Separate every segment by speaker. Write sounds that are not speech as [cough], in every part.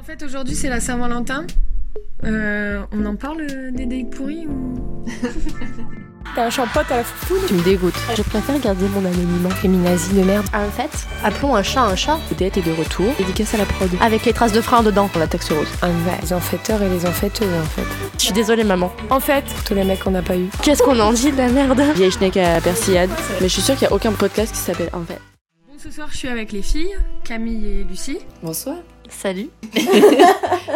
Speaker 1: En fait, aujourd'hui, c'est la Saint-Valentin. Euh, on en parle euh, des dates pourris ou? [laughs]
Speaker 2: T'as un champote à la foufoune
Speaker 3: Tu me dégoûtes.
Speaker 4: Je préfère garder mon anonymat féminazie de merde.
Speaker 3: En fait, appelons un chat un chat.
Speaker 4: Peut-être est de retour.
Speaker 3: Dédicace à la prod. Avec les traces de frein dedans pour la taxe rose.
Speaker 4: Un vrai. Les enfaiteurs et les enfaiteux en fait.
Speaker 3: Je suis désolée maman.
Speaker 2: En fait,
Speaker 4: Tous les mecs qu'on n'a pas eu.
Speaker 3: Qu'est-ce qu'on en dit de la merde?
Speaker 5: Vieille schneck à persillade. Mais je suis sûre qu'il n'y a aucun podcast qui s'appelle En fait.
Speaker 1: Bon, ce soir, je suis avec les filles, Camille et Lucie.
Speaker 5: Bonsoir.
Speaker 3: Salut. [laughs]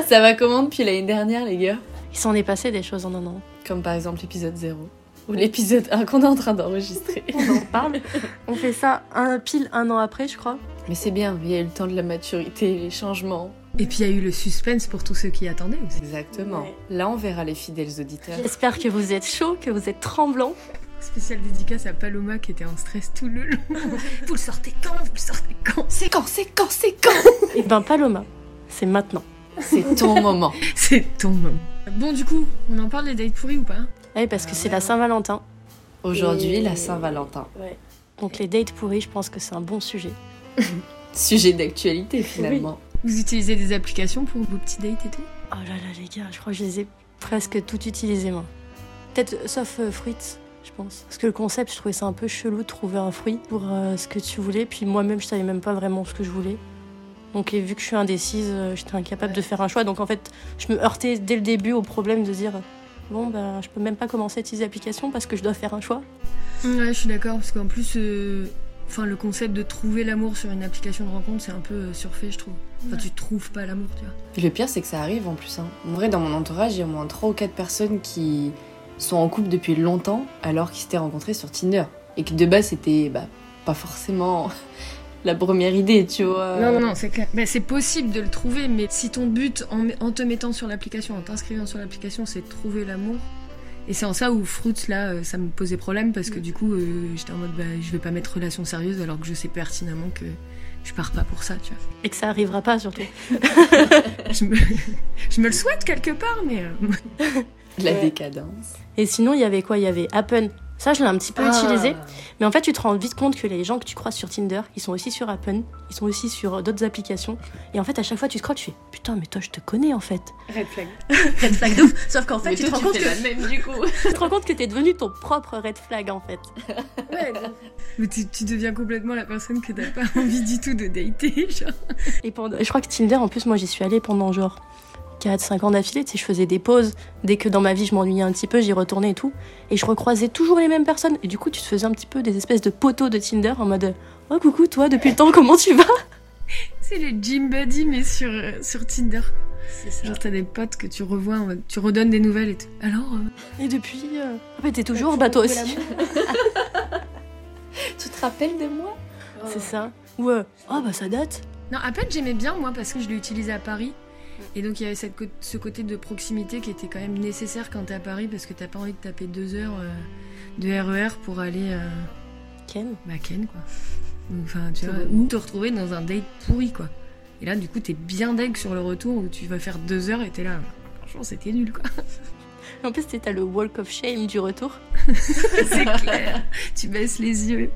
Speaker 5: Ça va comment depuis l'année dernière, les gars?
Speaker 3: Il s'en est passé des choses en un an.
Speaker 5: Comme par exemple l'épisode 0. Ou l'épisode 1 qu'on est en train d'enregistrer. [laughs]
Speaker 3: On en parle. On fait ça un, pile un an après, je crois.
Speaker 5: Mais c'est bien, il y a eu le temps de la maturité, les changements.
Speaker 1: Et puis, il y a eu le suspense pour tous ceux qui attendaient aussi.
Speaker 5: Exactement.
Speaker 3: Ouais.
Speaker 5: Là, on verra les fidèles auditeurs.
Speaker 3: J'espère que vous êtes chaud, que vous êtes tremblant.
Speaker 1: Spécial dédicace à Paloma qui était en stress tout le long. [laughs] vous le sortez quand? Vous le sortez quand?
Speaker 5: C'est quand C'est quand C'est quand?
Speaker 3: Et ben Paloma, c'est maintenant.
Speaker 5: C'est ton moment. [laughs]
Speaker 1: C'est ton moment. Bon, du coup, on en parle des dates pourris ou pas?
Speaker 3: Oui, parce que c'est la Saint-Valentin.
Speaker 5: Aujourd'hui, la Saint-Valentin.
Speaker 3: Donc les dates pourries, je pense que c'est un bon sujet. [laughs]
Speaker 5: Sujet d'actualité finalement.
Speaker 1: Vous utilisez des applications pour vos petits dates et tout?
Speaker 3: Oh là là les gars, je crois que je les ai presque toutes utilisées moi. Peut-être sauf euh, fruits, pense. Parce que le concept, je trouvais ça un peu chelou de trouver un fruit pour euh, ce que tu voulais. Puis moi-même, je savais même pas vraiment ce que je voulais. Donc et vu que je suis indécise, euh, j'étais incapable de faire un choix. Donc en fait, je me heurtais dès le début au problème de dire bon ben je peux même pas commencer à utiliser l'application parce que je dois faire un choix.
Speaker 1: Ouais, je suis d'accord, parce qu'en plus, euh, enfin, le concept de trouver l'amour sur une application de rencontre, c'est un peu surfait, je trouve. Enfin, tu trouves pas l'amour, tu vois.
Speaker 5: Et le pire, c'est que ça arrive en plus. Hein. En vrai, dans mon entourage, il y a au moins 3 ou 4 personnes qui sont en couple depuis longtemps alors qu'ils s'étaient rencontrés sur Tinder. Et que de base, c'était bah, pas forcément [laughs] la première idée, tu vois.
Speaker 1: Non, non, non, c'est clair. C'est possible de le trouver, mais si ton but en, en te mettant sur l'application, en t'inscrivant sur l'application, c'est de trouver l'amour. Et c'est en ça où Fruits, là, euh, ça me posait problème parce que du coup, euh, j'étais en mode, bah, je vais pas mettre relation sérieuse alors que je sais pertinemment que je pars pas pour ça, tu vois.
Speaker 3: Et que ça arrivera pas surtout. [laughs]
Speaker 1: Je me, [laughs] je me le souhaite quelque part, mais. euh, [laughs]
Speaker 5: La
Speaker 3: Ouais.
Speaker 5: décadence.
Speaker 3: Et sinon, il y avait quoi? Il y avait Appen. Ça, je l'ai un petit peu utilisé. Mais en fait, tu te rends vite compte que les gens que tu croises sur Tinder, ils sont aussi sur Appen, ils sont aussi sur euh, d'autres applications. Et en fait, à chaque fois, tu scrolles, tu fais Putain, mais toi, je te connais en fait.
Speaker 1: Red flag. [laughs]
Speaker 3: Red flag de ouf. Sauf qu'en [laughs] fait,
Speaker 5: Mais
Speaker 3: tu, te rends
Speaker 5: tu
Speaker 3: compte que,
Speaker 5: la même du coup.
Speaker 3: tu te rends compte que t'es devenu ton propre red flag en fait.
Speaker 1: Mais tu, tu deviens complètement la personne que t'as pas envie du tout de dater, genre.
Speaker 3: Et pendant... je crois que Tinder, en plus, moi, j'y suis allée pendant genre 4-5 ans d'affilée. Tu sais, je faisais des pauses. Dès que dans ma vie, je m'ennuyais un petit peu, j'y retournais et tout. Et je recroisais toujours les mêmes personnes. Et du coup, tu te faisais un petit peu des espèces de poteaux de Tinder en mode Oh, coucou, toi, depuis le temps, comment tu vas?
Speaker 1: C'est le gym buddy, mais sur, euh, sur Tinder.
Speaker 3: C'est ça.
Speaker 1: Genre, t'as des potes que tu revois, en mode- tu redonnes des nouvelles et tout. Alors, euh,
Speaker 3: Et depuis, euh... en fait, t'es toujours, bah toi aussi. [laughs]
Speaker 5: Tu te rappelles de moi?
Speaker 3: C'est ça. Ou euh, oh bah ça date.
Speaker 1: Non, à peine j'aimais bien moi parce que je l'ai utilisé à Paris. Et donc il y avait cette ce côté de proximité qui était quand même nécessaire quand t'es à Paris parce que t'as pas envie de taper deux heures euh, de RER pour aller euh,
Speaker 3: Ken.
Speaker 1: bah Ken quoi. Ou, Enfin tu vois, ou te retrouver dans un date pourri quoi. Et là du coup t'es bien deg sur le retour où tu vas faire deux heures et t'es là. Franchement c'était nul quoi.
Speaker 3: En plus, t'as le walk of shame du retour. [laughs]
Speaker 1: C'est clair. tu baisses les yeux.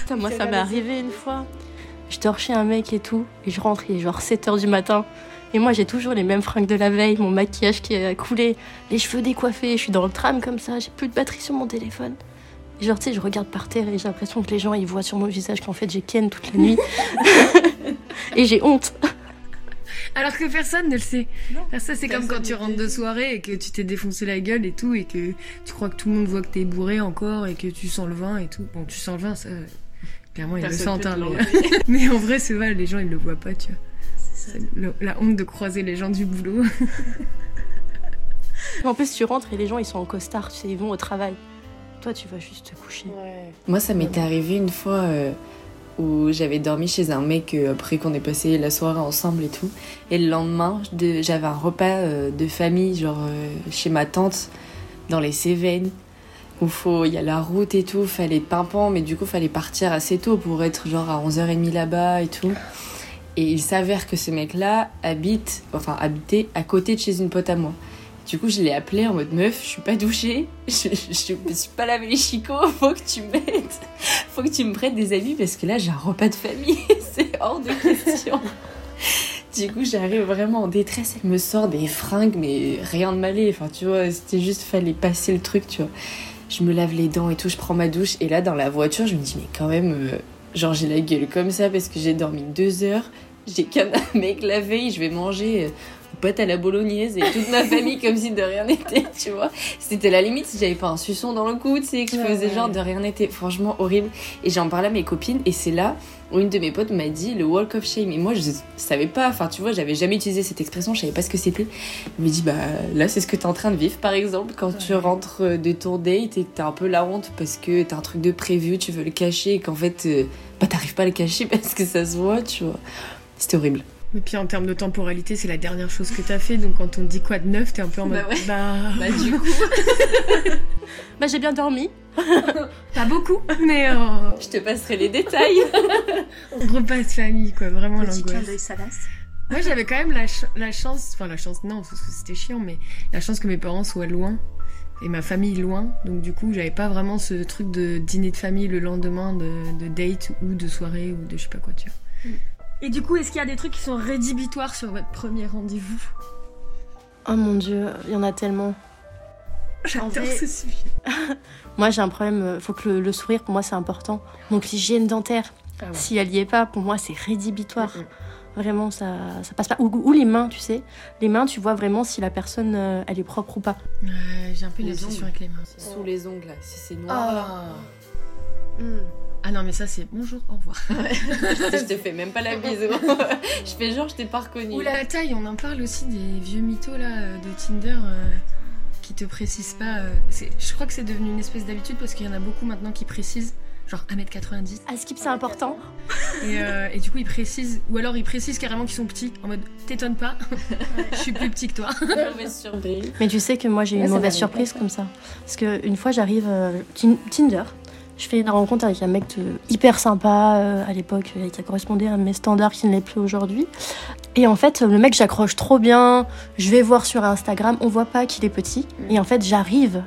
Speaker 3: Putain, moi, ça m'est arrivé une fois. Je dors chez un mec et tout, et je rentre, il est genre 7h du matin. Et moi, j'ai toujours les mêmes fringues de la veille, mon maquillage qui a coulé, les cheveux décoiffés, je suis dans le tram comme ça, j'ai plus de batterie sur mon téléphone. Et genre, tu sais, je regarde par terre et j'ai l'impression que les gens, ils voient sur mon visage qu'en fait, j'ai Ken toute la nuit. [laughs] et j'ai honte.
Speaker 1: Alors que personne ne le sait. Ça, c'est comme quand tu rentres de soirée et que tu t'es défoncé la gueule et tout, et que tu crois que tout le monde voit que t'es bourré encore et que tu sens le vin et tout. Bon, tu sens le vin, ça. Clairement, ils le sentent, hein, mais... [laughs] mais en vrai, c'est vrai, les gens, ils le voient pas, tu vois. C'est le- la honte de croiser les gens du boulot. [laughs]
Speaker 3: En plus, tu rentres et les gens, ils sont en costard, tu sais, ils vont au travail. Toi, tu vas juste te coucher.
Speaker 5: Moi, ça m'était arrivé une fois euh, où j'avais dormi chez un mec euh, après qu'on ait passé la soirée ensemble et tout. Et le lendemain, de- j'avais un repas euh, de famille, genre euh, chez ma tante, dans les Cévennes, où faut, il y a la route et tout, fallait pimpant, mais du coup, fallait partir assez tôt pour être genre à 11h30 là-bas et tout. Et il s'avère que ce mec-là habite, enfin habitait à côté de chez une pote à moi. Du coup, je l'ai appelé en mode meuf, je suis pas douchée, [laughs] je, je, me suis pas lavé les chicots, [laughs] faut que tu m'aides, faut que tu me prêtes des habits parce que là j'ai un repas de famille, [laughs] c'est hors de question. Du coup, j'arrive vraiment en détresse. Elle me sort des fringues, mais rien de malé. Enfin, tu vois, c'était juste, fallait passer le truc, tu vois. Je me lave les dents et tout, je prends ma douche. Et là, dans la voiture, je me dis, mais quand même, euh, genre, j'ai la gueule comme ça parce que j'ai dormi deux heures. J'ai qu'un [laughs] mec la veille, je vais manger. Euh, pâte à la bolognaise et toute ma [laughs] famille comme si de rien n'était, tu vois. C'était la limite si j'avais pas un suçon dans le cou, tu sais, que je
Speaker 1: Ouais,
Speaker 5: faisais
Speaker 1: ouais.
Speaker 5: genre de rien n'était. Franchement, horrible. Et j'en parlais à mes copines et c'est là où une de mes potes m'a dit le walk of shame. Et moi, je savais pas, enfin, tu vois, j'avais jamais utilisé cette expression, je savais pas ce que c'était. Elle me dit, bah là, c'est ce que t'es en train de vivre, par exemple, quand tu rentres de ton date et que t'as un peu la honte parce que t'as un truc de prévu, tu veux le cacher et qu'en fait, euh, bah t'arrives pas à le cacher [laughs] parce que ça se voit, tu vois. C'était horrible.
Speaker 1: Et puis en termes de temporalité, c'est la dernière chose que t'as fait. Donc quand on te dit quoi de neuf, t'es un peu en mode.
Speaker 5: Bah ouais.
Speaker 1: Bah, [laughs]
Speaker 5: Bah, du coup, [laughs]
Speaker 3: Bah, j'ai bien dormi. [laughs]
Speaker 1: pas beaucoup, mais euh,
Speaker 5: je te passerai les détails.
Speaker 1: repas de famille, quoi. Vraiment
Speaker 3: Petit
Speaker 1: l'angoisse. Moi, j'avais quand même la, ch- la chance, enfin la chance, non, parce que c'était chiant, mais la chance que mes parents soient loin et ma famille loin. Donc, du coup, j'avais pas vraiment ce truc de dîner de famille le lendemain de, de date ou de soirée ou de je sais pas quoi, tu vois. Et du coup, est-ce qu'il y a des trucs qui sont rédhibitoires sur votre premier rendez-vous
Speaker 3: Oh mon dieu, il y en a tellement.
Speaker 1: J'adore ce sujet. [laughs]
Speaker 3: Moi, j'ai un problème. euh, Faut que le, le sourire, pour moi, c'est important. Donc, l'hygiène dentaire,
Speaker 1: Ah ouais.
Speaker 3: si elle y est pas, pour moi, c'est rédhibitoire.
Speaker 1: Mm,
Speaker 3: Vraiment, ça, ça passe pas. Ou, ou les mains, tu sais. Les mains, tu vois vraiment si la personne, euh, elle est propre ou pas.
Speaker 1: Ouais, j'ai un peu une
Speaker 5: Les
Speaker 1: obsession avec les mains.
Speaker 5: Sous les ongles, là, si c'est noir.
Speaker 1: Ah. Ah non, mais ça, c'est bonjour, au revoir. [laughs]
Speaker 5: je te fais même pas la bise. [laughs] je fais genre, je t'ai pas reconnu.
Speaker 1: Ou la taille, on en parle aussi des vieux mythos là euh, de Tinder euh, qui te précisent pas. euh, c'est- je crois que c'est devenu une espèce d'habitude parce qu'il y en a beaucoup maintenant qui précisent, genre 1m90.
Speaker 3: À skip, c'est important.
Speaker 1: Et, euh, et du coup, ils précisent, ou alors ils précisent carrément qu'ils sont petits, en mode t'étonnes pas, [laughs] je suis plus petit que toi.
Speaker 5: Mauvaise surprise.
Speaker 3: Mais tu sais que moi, j'ai eu
Speaker 5: Ouais,
Speaker 3: une
Speaker 5: ça
Speaker 3: mauvaise
Speaker 5: m'arrive
Speaker 3: surprise comme ça. Parce que une fois, j'arrive euh, Tin- Tinder. Je fais une rencontre avec un mec hyper sympa euh, à l'époque, euh, qui correspondait à mes standards qui ne l'est plus aujourd'hui. Et en fait, le mec, j'accroche trop bien. Je vais voir sur Instagram, on voit pas qu'il est petit. Et en fait, j'arrive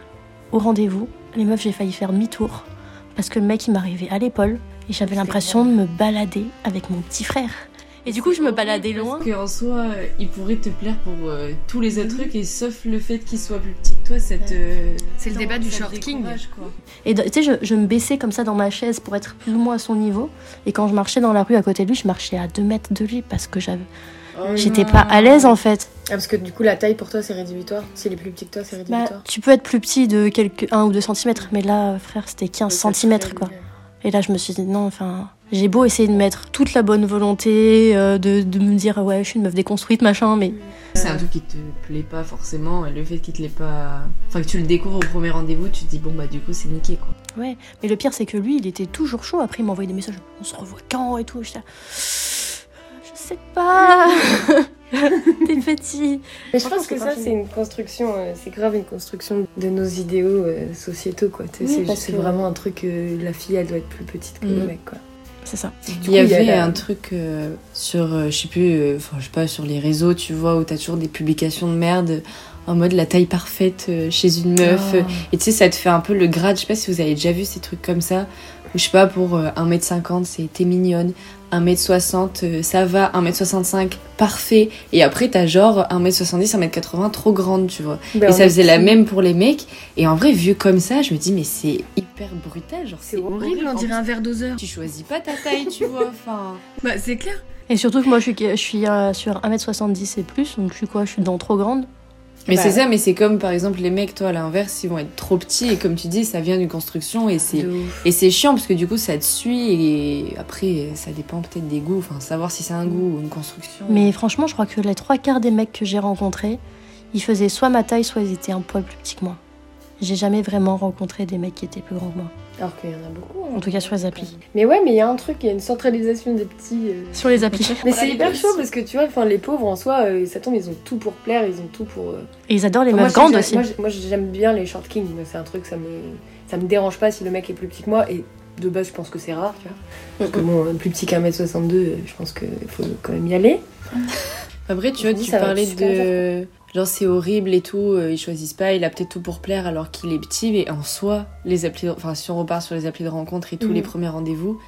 Speaker 3: au rendez-vous. Les meufs, j'ai failli faire demi-tour. Parce que le mec, il m'arrivait à l'épaule. Et j'avais l'impression de me balader avec mon petit frère. Et du coup, je me baladais loin.
Speaker 5: Parce qu'en soi, euh, il pourrait te plaire pour euh, tous les autres trucs, et sauf le fait qu'il soit plus petit que toi, ça te.
Speaker 1: C'est le débat du short king.
Speaker 5: quoi.
Speaker 3: Et tu sais, je, je me baissais comme ça dans ma chaise pour être plus ou moins à son niveau. Et quand je marchais dans la rue à côté de lui, je marchais à deux mètres de lui parce que j'avais,
Speaker 1: Oh
Speaker 3: j'étais pas à l'aise en fait.
Speaker 2: Ah, parce que du coup, la taille pour toi, c'est rédhibitoire. S'il est plus petit que toi, c'est
Speaker 3: Bah,
Speaker 2: rédhibitoire.
Speaker 3: tu peux être plus petit de quelques 1 ou 2 centimètres, mais là, frère, c'était 15 centimètres quoi. Et là, je me suis dit non, enfin, j'ai beau essayer de mettre toute la bonne volonté, euh, de, de me dire ouais, je suis une meuf déconstruite, machin, mais
Speaker 5: C'est un truc qui te plaît pas forcément, et le fait qu'il te l'ait pas. Enfin, que tu le découvres au premier rendez-vous, tu te dis, bon, bah, du coup, c'est niqué, quoi.
Speaker 3: ouais. Mais le pire, c'est que lui, il était toujours chaud. Après, il m'envoyait des messages on se revoit quand? et tout. Là, je sais pas. [laughs] T'es petit.
Speaker 2: Mais je pense que ça, c'est une construction, euh, c'est grave une construction de nos idéaux euh, sociétaux, quoi.
Speaker 3: Oui,
Speaker 2: c'est vraiment un truc, euh, la fille, elle doit être plus petite que le
Speaker 3: Mm.
Speaker 2: mec, quoi.
Speaker 3: C'est ça.
Speaker 2: Du
Speaker 5: Il
Speaker 2: coup,
Speaker 5: y avait
Speaker 2: la-
Speaker 5: un truc euh, sur, euh, je sais plus, euh, enfin, je sais pas, sur les réseaux, tu vois, où t'as toujours des publications de merde en mode la taille parfaite euh, chez une meuf.
Speaker 2: Ah.
Speaker 5: Et tu sais, ça te fait un peu le grade. Je sais pas si vous avez déjà vu ces trucs comme ça. Ou je sais pas, pour euh, 1m50, c'est t'es mignonne. 1m60, euh, ça va. 1m65, parfait. Et après, t'as genre 1m70, 1m80, trop grande, tu vois.
Speaker 2: Ben,
Speaker 5: et ça faisait la même pour les mecs. Et en vrai, vu comme ça, je me dis, mais c'est hyper brutal. Genre,
Speaker 2: C'est
Speaker 1: Horrible, on
Speaker 5: En
Speaker 1: dirait un verre doseur.
Speaker 5: tu choisis pas ta taille, tu vois. Enfin. [laughs]
Speaker 1: Bah, c'est clair.
Speaker 3: Et surtout que moi, je suis, je suis euh, sur 1m70 et plus, donc je suis quoi? Je suis dans trop grande.
Speaker 5: Mais
Speaker 2: Bah,
Speaker 5: c'est ça, mais c'est comme par exemple les mecs, toi à l'inverse, ils vont être trop petits et comme tu dis, ça vient d'une construction et c'est et c'est chiant parce que du coup ça te suit et après ça dépend peut-être des goûts, enfin savoir si c'est un goût ou une construction.
Speaker 3: Mais franchement, je crois que les trois quarts des mecs que j'ai rencontrés, ils faisaient soit ma taille, soit ils étaient un poil plus petits que moi. J'ai jamais vraiment rencontré des mecs qui étaient plus grands que moi.
Speaker 2: Alors qu'il y en a beaucoup. hein.
Speaker 3: En tout cas, sur les applis.
Speaker 2: Mais ouais, mais il y a un truc, il y a une centralisation des petits. euh,
Speaker 3: Sur les applis.
Speaker 2: Mais c'est hyper chaud parce que tu vois, enfin, les pauvres en soi, euh, ça tombe, ils ont tout pour plaire, ils ont tout pour. euh,
Speaker 3: Et ils adorent les
Speaker 2: Enfin,
Speaker 3: meufs grandes aussi.
Speaker 2: Moi, j'ai- moi, j'aime bien les short kings, c'est un truc, ça me, ça me dérange pas si le mec est plus petit que moi. Et de base, je pense que c'est rare, tu vois. Parce que bon, plus petit qu'un mètre 62, euh, je pense qu'il faut quand même y aller.
Speaker 5: Après tu vois,
Speaker 2: me dis,
Speaker 5: tu
Speaker 2: ça va
Speaker 5: parlais de genre c'est horrible et tout, euh, ils choisissent pas, il a peut-être tout pour plaire alors qu'il est petit, mais en soi les applis, enfin si on repart sur les applis de rencontre et tous les premiers rendez-vous,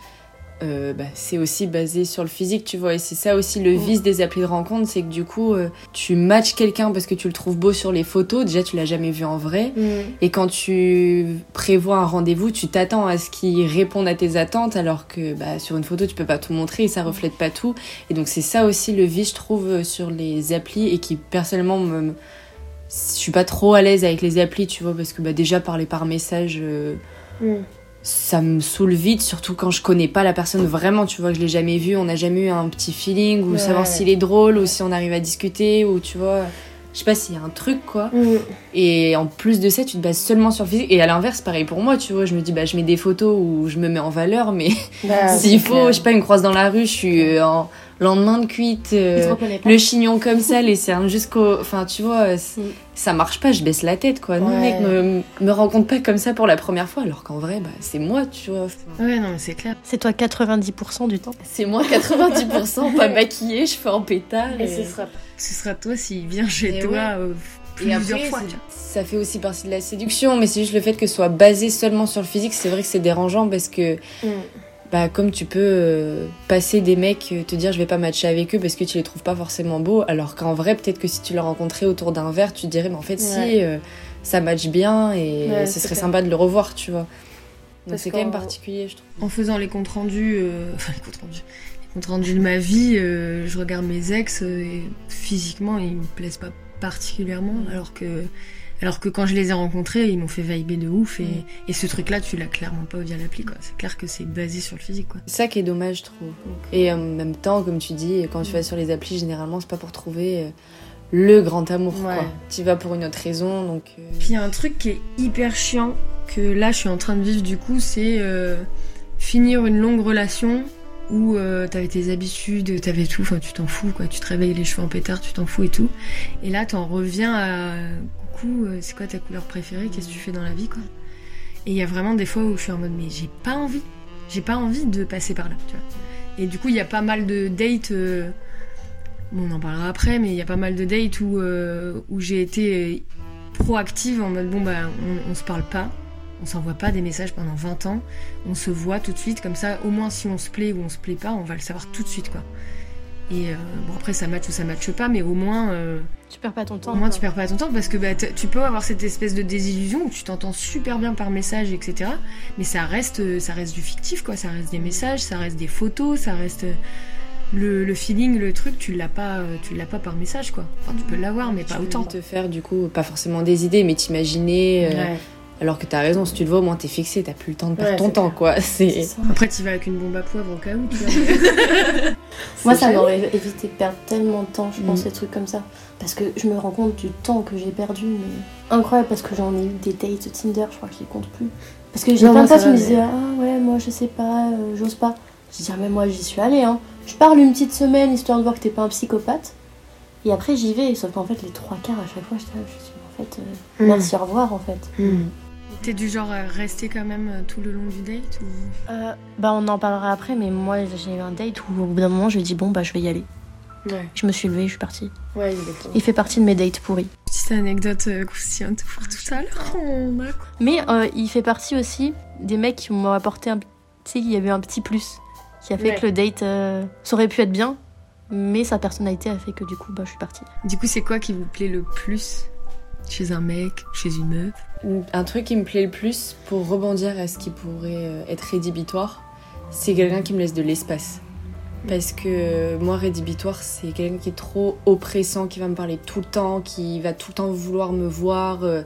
Speaker 5: euh, bah, c'est aussi basé sur le physique, tu vois. Et c'est ça aussi le vice des applis de rencontre, c'est que du coup, euh, tu matches quelqu'un parce que tu le trouves beau sur les photos. Déjà, tu l'as jamais vu en vrai.
Speaker 2: Mm.
Speaker 5: Et quand tu prévois un rendez-vous, tu t'attends à ce qu'il réponde à tes attentes, alors que bah, sur une photo, tu peux pas tout montrer et ça reflète pas tout. Et donc, c'est ça aussi le vice, je trouve, euh, sur les applis et qui, personnellement, me. Je suis pas trop à l'aise avec les applis, tu vois, parce que bah, déjà, parler par message. euh,
Speaker 2: Mm.
Speaker 5: Ça me saoule vite, surtout quand je connais pas la personne vraiment, tu vois, que je l'ai jamais vue, on n'a jamais eu un petit feeling, ou
Speaker 2: Ouais.
Speaker 5: savoir s'il est drôle, ou si on arrive à discuter, ou tu vois, je sais pas s'il y a un truc quoi.
Speaker 2: Mm.
Speaker 5: Et en plus de ça, tu te bases seulement sur le physique. Et à l'inverse, pareil pour moi, tu vois, je me dis, bah je mets des photos où je me mets en valeur, mais
Speaker 2: Bah, [laughs]
Speaker 5: s'il faut,
Speaker 2: clair.
Speaker 5: je sais pas, me croise dans la rue, je suis euh, en lendemain de cuite, euh, le chignon comme ça, les cernes jusqu'au. Enfin, tu vois, c-
Speaker 3: Mm.
Speaker 5: ça marche pas, je baisse la tête, quoi. Non,
Speaker 2: Ouais.
Speaker 5: mec, me, me rencontre pas comme ça pour la première fois, alors qu'en vrai, bah, c'est moi, tu vois.
Speaker 1: Ouais, non, mais c'est clair.
Speaker 3: C'est toi 90% du temps.
Speaker 5: C'est moi 90%, pas [laughs] maquillée, je fais en pétard.
Speaker 2: Et ce sera
Speaker 1: Ce sera toi s'il vient chez
Speaker 5: Et
Speaker 1: toi
Speaker 5: ouais.
Speaker 1: euh,
Speaker 5: Et
Speaker 1: plusieurs
Speaker 5: après,
Speaker 1: fois.
Speaker 5: c'est-
Speaker 1: tu vois.
Speaker 5: ça fait aussi partie de la séduction, mais c'est juste le fait que ce soit basé seulement sur le physique, c'est vrai que c'est dérangeant parce que,
Speaker 2: Mm.
Speaker 5: Bah, comme tu peux euh, passer des mecs, euh, te dire je vais pas matcher avec eux parce que tu les trouves pas forcément beaux, alors qu'en vrai, peut-être que si tu les rencontrais autour d'un verre, tu te dirais, mais en fait, si, euh, ça match bien et
Speaker 2: Ouais,
Speaker 5: ce serait
Speaker 2: clair.
Speaker 5: sympa de le revoir, tu vois. Donc c'est quand même particulier, je trouve.
Speaker 1: En faisant les comptes rendus, euh, [laughs] enfin les comptes rendus, les comptes rendus de ma vie, je regarde mes ex et physiquement ils me plaisent pas particulièrement, alors que alors que quand je les ai rencontrés, ils m'ont fait vibrer de ouf et, et ce truc-là, tu l'as clairement pas via l'appli quoi. C'est clair que c'est basé sur le physique.
Speaker 5: C'est ça qui est dommage, je trouve. Et en même temps, comme tu dis, quand tu vas sur les applis, généralement, c'est pas pour trouver euh, le grand amour,
Speaker 2: Ouais.
Speaker 5: Tu vas pour une autre raison, donc. euh,
Speaker 1: Puis il y a un truc qui est hyper chiant que là je suis en train de vivre du coup, c'est euh, finir une longue relation où euh, t'avais tes habitudes, t'avais tout, enfin tu t'en fous quoi, tu te réveilles les cheveux en pétard, tu t'en fous et tout. Et là t'en reviens à euh, c'est quoi ta couleur préférée, qu'est-ce que tu fais dans la vie quoi? Et il y a vraiment des fois où je suis en mode mais j'ai pas envie, j'ai pas envie de passer par là. Et du coup il y a pas mal de dates, euh, on en parlera après, mais il y a pas mal de dates où, euh, j'ai été proactive en mode bon bah on, on se parle pas, on s'envoie pas des messages pendant 20 ans, on se voit tout de suite, comme ça au moins si on se plaît ou on se plaît pas, on va le savoir tout de suite quoi. Et bon après ça match ou ça matche pas, mais au moins,
Speaker 3: Tu perds pas ton temps.
Speaker 1: au moins
Speaker 3: quoi.
Speaker 1: tu perds pas ton temps parce que bah, tu peux avoir cette espèce de désillusion où tu t'entends super bien par message etc. Mais ça reste, euh, ça reste du fictif quoi, ça reste des messages, ça reste des photos, ça reste euh, le, le feeling, le truc, tu l'as pas, euh, tu l'as pas par message quoi. Enfin tu peux l'avoir mais pas
Speaker 5: tu peux
Speaker 1: autant.
Speaker 5: te faire, du coup, pas forcément des idées, mais t'imaginer. euh. Alors que t'as raison, si tu le vois, au moins t'es fixé, t'as plus le temps de perdre
Speaker 2: Ouais,
Speaker 5: ton temps, quoi. C'est.
Speaker 2: C'est ça.
Speaker 1: Après, tu vas avec une bombe à poivre au cas où, tu vois. [laughs] [laughs]
Speaker 3: Moi, ça m'aurait évité de perdre tellement de temps, je pense,
Speaker 5: Mm.
Speaker 3: ces trucs comme ça. Parce que je me rends compte du temps que j'ai perdu. Mais... Incroyable, parce que j'en ai eu des dates Tinder, je crois que je les compte plus. Parce que j'ai
Speaker 2: Non,
Speaker 3: plein de fois qui me disaient
Speaker 2: mais-
Speaker 3: Ah ouais, moi je sais pas, euh, j'ose pas. Je dis Ah, mais moi j'y suis allée, hein. Je parle une petite semaine histoire de voir que t'es pas un psychopathe. Et après j'y vais, sauf qu'en fait, les trois quarts à chaque fois, j'étais là, je suis en fait, euh,
Speaker 2: Mm.
Speaker 3: merci, au revoir en fait.
Speaker 2: Mm.
Speaker 1: T'es du genre à rester quand même euh, tout le long du date ou...
Speaker 3: Euh, bah, on en parlera après, mais moi j'ai eu un date où au bout d'un moment, je lui ai dit Bon, bah je vais y aller.
Speaker 2: Ouais.
Speaker 3: Je me suis levée, je suis partie.
Speaker 2: Ouais.
Speaker 3: Il fait partie de mes dates pourris.
Speaker 1: Petite anecdote euh, croustillante pour tout à l'heure. [laughs] On a quoi?
Speaker 3: Mais euh, il fait partie aussi des mecs qui m'ont apporté un. Tu sais, il y avait un petit plus qui a fait
Speaker 2: Ouais.
Speaker 3: que le date. euh, ça aurait pu être bien, mais sa personnalité a fait que du coup, bah, je suis partie.
Speaker 1: Du coup, c'est quoi qui vous plaît le plus? Chez un mec, chez une meuf
Speaker 5: Un truc qui me plaît le plus pour rebondir à ce qui pourrait euh, être rédhibitoire, c'est quelqu'un qui me laisse de l'espace. Parce que euh, moi, rédhibitoire, c'est quelqu'un qui est trop oppressant, qui va me parler tout le temps, qui va tout le temps vouloir me voir, euh,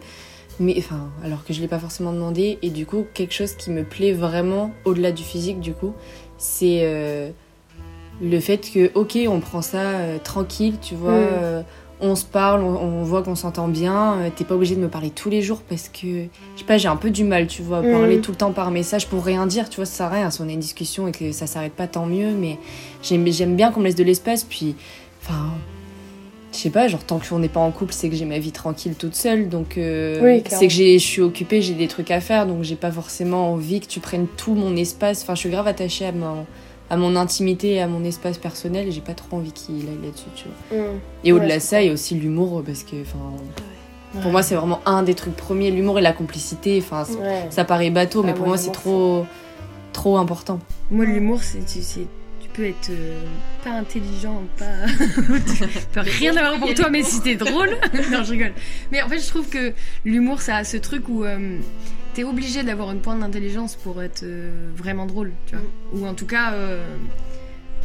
Speaker 5: mais enfin, alors que je l'ai pas forcément demandé. Et du coup, quelque chose qui me plaît vraiment, au-delà du physique, du coup, c'est euh, le fait que, ok, on prend ça euh, tranquille, tu vois.
Speaker 2: Mm.
Speaker 5: On se parle, on, on voit qu'on s'entend bien. euh, T'es pas obligé de me parler tous les jours parce que, je sais pas, j'ai un peu du mal, tu vois, à parler tout le temps par message pour rien dire, tu vois, ça sert à rien. Si on a une discussion et que ça s'arrête pas, tant mieux. Mais j'aime bien qu'on me laisse de l'espace. Puis, enfin, je sais pas, genre tant qu'on n'est pas en couple, c'est que j'ai ma vie tranquille toute seule. Donc, euh,
Speaker 2: Oui,
Speaker 5: c'est que j'ai- je suis occupée, j'ai des trucs à faire. Donc, j'ai pas forcément envie que tu prennes tout mon espace. Enfin, je suis grave attachée à mon, à mon intimité et à mon espace personnel. Et j'ai pas trop envie qu'il aille là-dessus, tu vois.
Speaker 2: Mm.
Speaker 5: Et au-delà ça, il y a aussi l'humour parce que, enfin, pour moi, c'est vraiment un des trucs premiers, l'humour et la complicité. Enfin,
Speaker 2: Ouais.
Speaker 5: ça paraît bateau, mais
Speaker 2: Ah,
Speaker 5: pour
Speaker 2: moi,
Speaker 5: c'est trop. trop important.
Speaker 1: Moi, l'humour, c'est, tu, c'est- tu peux être euh, pas intelligent, pas. [laughs] tu peux rien avoir pour toi, mais si t'es drôle. [laughs] non, je rigole. Mais en fait, je trouve que l'humour, ça a ce truc où euh, t'es obligé d'avoir une pointe d'intelligence pour être euh, vraiment drôle, tu vois. Ou en tout cas. euh,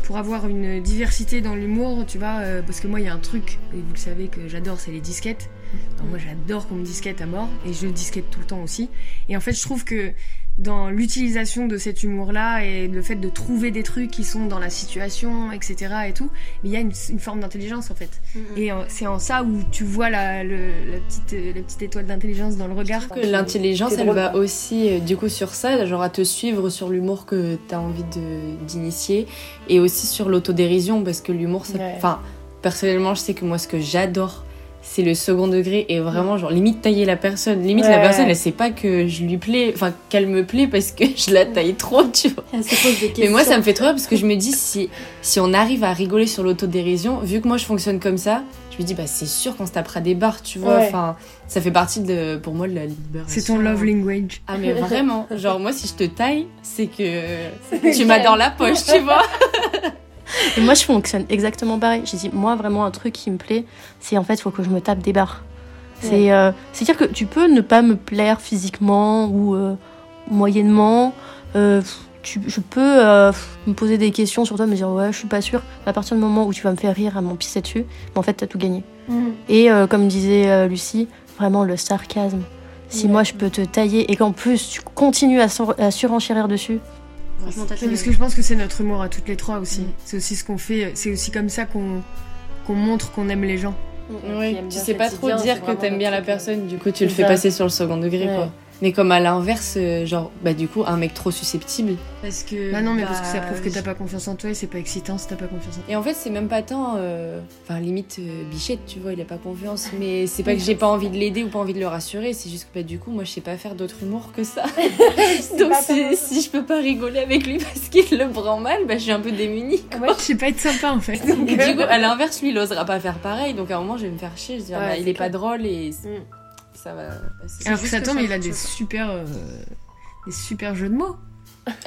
Speaker 1: pour avoir une diversité dans l'humour, tu vois, euh, parce que moi il y a un truc, et vous le savez que j'adore, c'est les disquettes. Alors, moi j'adore qu'on me disquette à mort, et je disquette tout le temps aussi. Et en fait, je trouve que dans l'utilisation de cet humour-là et le fait de trouver des trucs qui sont dans la situation, etc. et tout, mais il y a une, une forme d'intelligence en fait. Et euh, c'est en ça où tu vois la, le- la, petite, euh, la petite étoile d'intelligence dans le regard.
Speaker 5: que l'intelligence, elle va aussi, euh, du coup, sur ça, genre à te suivre sur l'humour que t'as envie de- d'initier, et aussi sur l'autodérision, parce que l'humour,
Speaker 2: Ouais.
Speaker 5: enfin, personnellement, je sais que moi, ce que j'adore, c'est le second degré, et vraiment, genre, limite tailler la personne. Limite, la personne, elle sait pas que je lui plais, enfin, qu'elle me plaît parce que [laughs] je la taille trop, tu vois.
Speaker 3: Elle se pose des questions.
Speaker 5: Mais moi, ça me fait trop rire parce que je me dis, si, si on arrive à rigoler sur l'autodérision, vu que moi je fonctionne comme ça, je me dis, bah c'est sûr qu'on se tapera des barres, tu vois.
Speaker 2: Ouais.
Speaker 5: Enfin, ça fait partie de, pour moi de la libération.
Speaker 1: C'est ton love language.
Speaker 5: Ah, mais [laughs] vraiment, genre moi, si je te taille, c'est que tu m'as dans la poche, tu vois. [laughs]
Speaker 3: Et moi, je fonctionne exactement pareil. J'ai dit, moi, vraiment, un truc qui me plaît, c'est en fait, il faut que je me tape des barres. C'est euh, C'est-à-dire que tu peux ne pas me plaire physiquement ou euh, moyennement. Euh, tu- je peux euh, me poser des questions sur toi, me dire, ouais, je suis pas sûre. À partir du moment où tu vas me faire rire à m'en pisser dessus, ben, en fait, t'as tout gagné. Et euh, comme disait Lucie, vraiment le sarcasme. Si
Speaker 2: Ouais.
Speaker 3: moi, je peux te tailler et qu'en plus, tu continues à, sur- à surenchérir dessus, franchement, t'as
Speaker 1: parce que je pense que c'est notre humour à toutes les trois aussi.
Speaker 5: Mm.
Speaker 1: C'est aussi ce qu'on fait, c'est aussi comme ça qu'on qu'on montre qu'on aime les gens.
Speaker 5: Oui, tu sais pas trop dire que t'aimes bien la personne, du coup tu le fais passer sur le second degré,
Speaker 2: Ouais.
Speaker 5: quoi. Mais comme à l'inverse, euh, genre, bah du coup, un mec trop susceptible. Parce que.
Speaker 1: Bah non, mais parce que ça prouve que t'as pas confiance en toi et c'est pas excitant si t'as pas confiance en toi.
Speaker 5: Et en fait, c'est même pas tant. euh, Enfin, limite, euh, Bichette, tu vois, il a pas confiance. Mais c'est pas que j'ai pas envie de l'aider ou pas envie de le rassurer, c'est juste que bah, du coup, moi, je sais pas faire d'autre humour que ça. [laughs] Donc, si, je peux pas rigoler avec lui parce qu'il le prend mal, bah, je suis un peu démunie.
Speaker 1: Moi, je sais pas être sympa en fait.
Speaker 5: Et du coup, à l'inverse, lui, il osera pas faire pareil. Donc, à un moment, je vais me faire chier. Je vais dire,
Speaker 2: Ouais,
Speaker 5: bah, il est pas drôle et
Speaker 2: Mm.
Speaker 5: Ça va.
Speaker 1: Alors que ça tombe, il a des super, euh, des super jeux de mots.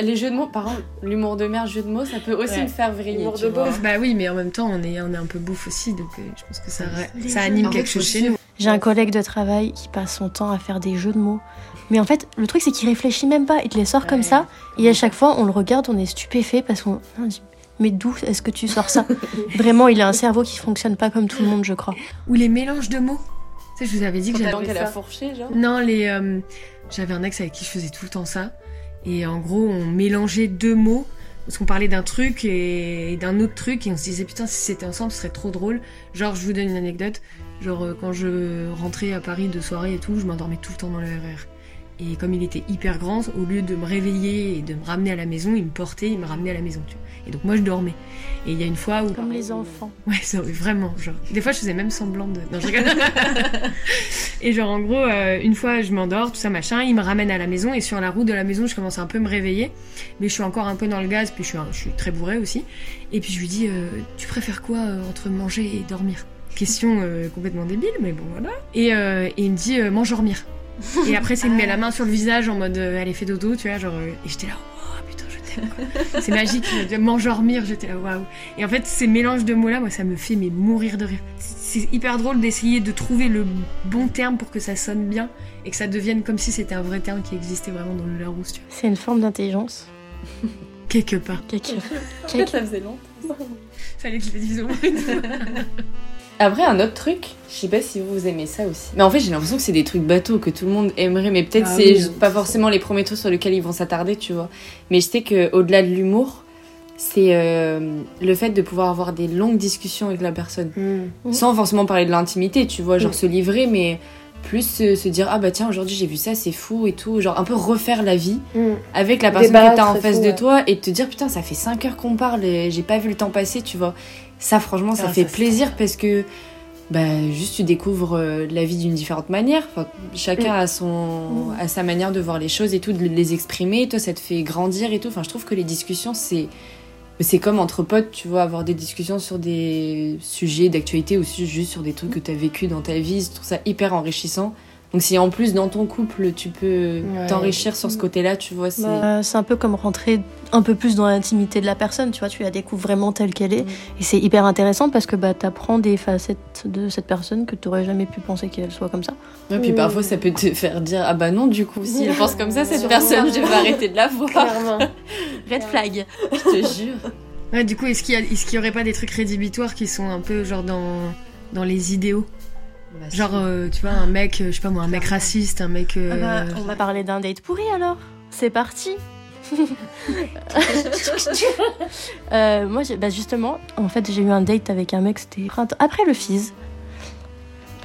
Speaker 5: Les jeux de mots, par contre, l'humour de merde, jeu de mots, ça peut aussi
Speaker 2: Ouais.
Speaker 5: me faire vriller.
Speaker 2: L'humour
Speaker 5: tu
Speaker 2: de
Speaker 5: vois.
Speaker 2: beauf.
Speaker 1: Bah oui, mais en même temps, on est, on est un peu bouffe aussi, donc euh, je pense que ça,
Speaker 3: Les
Speaker 1: ça anime
Speaker 5: En
Speaker 1: quelque
Speaker 5: fait,
Speaker 1: chose chez nous.
Speaker 3: J'ai un collègue de travail qui passe son temps à faire des jeux de mots. Mais en fait, le truc, c'est qu'il réfléchit même pas. Il te les sort comme ça. Et à chaque fois, on le regarde, on est stupéfait parce qu'on on dit Mais d'où est-ce que tu sors ça? [laughs] Vraiment, il a un cerveau qui fonctionne pas comme tout le monde, je crois.
Speaker 1: Ou les mélanges de mots. Tu sais, je vous avais dit que j'avais
Speaker 5: elle a fourché, genre.
Speaker 1: Non, les. euh, J'avais un ex avec qui je faisais tout le temps ça. Et en gros, on mélangeait deux mots. Parce qu'on parlait d'un truc et, et d'un autre truc. Et on se disait, putain, si c'était ensemble, ce serait trop drôle. Genre, je vous donne une anecdote. Genre, euh, quand je rentrais à Paris de soirée et tout, je m'endormais tout le temps dans le RER. Et comme il était hyper grand, au lieu de me réveiller et de me ramener à la maison, il me portait, il me ramenait à la maison. Tu vois. Et donc, moi, je dormais. Et il y a une fois où.
Speaker 3: Comme les enfants.
Speaker 1: Ouais, ça, vraiment. Genre, des fois, je faisais même semblant de. Non, je rigole. [laughs] et genre, en gros, euh, une fois, je m'endors, tout ça, machin. Il me ramène à la maison et sur la route de la maison, je commence à un peu me réveiller. Mais je suis encore un peu dans le gaz, puis je suis, un- je suis très bourrée aussi. Et puis je lui dis, euh, tu préfères quoi euh, entre manger et dormir? Question complètement débile, mais bon, voilà. Et, et il me dit, mange dormir. Et après, ça il me met la main sur le visage en mode, euh, allez, fais dodo, tu vois, genre. euh, et j'étais là, oh putain, je t'aime, quoi. [laughs] C'est magique, il me dit, mange dormir, j'étais là, waouh. Et en fait, ces mélanges de mots-là, moi, ça me fait mais mourir de rire. C'est c'est hyper drôle d'essayer de trouver le bon terme pour que ça sonne bien et que ça devienne comme si c'était un vrai terme qui existait vraiment dans le Larousse, tu vois.
Speaker 3: C'est une forme d'intelligence.
Speaker 1: Quelque part.
Speaker 3: Quelque-
Speaker 5: Ça faisait longtemps.
Speaker 1: Fallait que je le dise au moins une fois. [laughs]
Speaker 5: Après, un autre truc, je sais pas si vous aimez ça aussi. Mais en fait, j'ai l'impression que c'est des trucs bateaux que tout le monde aimerait, mais peut-être
Speaker 1: Ah
Speaker 5: c'est
Speaker 1: oui,
Speaker 5: pas forcément les premiers trucs sur lesquels ils vont s'attarder, tu vois. Mais je sais que au-delà de l'humour, c'est euh, le fait de pouvoir avoir des longues discussions avec la personne.
Speaker 2: Mm.
Speaker 5: Sans forcément parler de l'intimité, tu vois, genre
Speaker 2: Mm.
Speaker 5: se livrer, mais plus se, se dire ah bah tiens aujourd'hui j'ai vu ça c'est fou et tout genre un peu refaire la vie
Speaker 2: Mm.
Speaker 5: avec la personne que t'as en face de
Speaker 2: ouais.
Speaker 5: toi et te dire putain ça fait 5 heures qu'on parle et j'ai pas vu le temps passer tu vois ça franchement ça
Speaker 2: Ah,
Speaker 5: fait
Speaker 2: ça,
Speaker 5: plaisir parce que bah juste tu découvres euh, la vie d'une différente manière enfin, chacun
Speaker 2: Mm.
Speaker 5: a son a sa manière de voir les choses et tout de les exprimer toi ça te fait grandir et tout enfin je trouve que les discussions c'est c'est comme entre potes, tu vois, avoir des discussions sur des sujets d'actualité ou juste sur des trucs que tu as vécu dans ta vie. Je trouve ça hyper enrichissant. Donc si en plus dans ton couple tu peux
Speaker 2: Ouais.
Speaker 5: t'enrichir sur ce côté-là, tu vois, c'est
Speaker 3: Bah, c'est un peu comme rentrer un peu plus dans l'intimité de la personne, tu vois, tu la découvres vraiment telle qu'elle est. Et c'est hyper intéressant parce que bah, t'apprends des facettes de cette personne que t'aurais jamais pu penser qu'elle soit comme ça.
Speaker 5: Ouais, puis parfois ça peut te faire dire ah bah non du coup si elle pense comme ça cette
Speaker 2: Sûrement.
Speaker 5: personne je vais arrêter de la [laughs] voir.
Speaker 2: Clairement. [laughs]
Speaker 3: Red flag.
Speaker 5: Je te jure.
Speaker 1: Ouais, du coup, est-ce qu'il y, a- est-ce qu'il y aurait pas des trucs rédhibitoires qui sont un peu genre dans, dans les idéaux? Genre, euh, tu vois, un mec, euh, je sais pas moi, un mec raciste, un mec. euh,
Speaker 3: Ah bah, on m'a parlé d'un date pourri alors. C'est parti. [laughs] Euh, moi, j'ai- bah, justement, en fait, j'ai eu un date avec un mec, c'était printemps- après le FIS.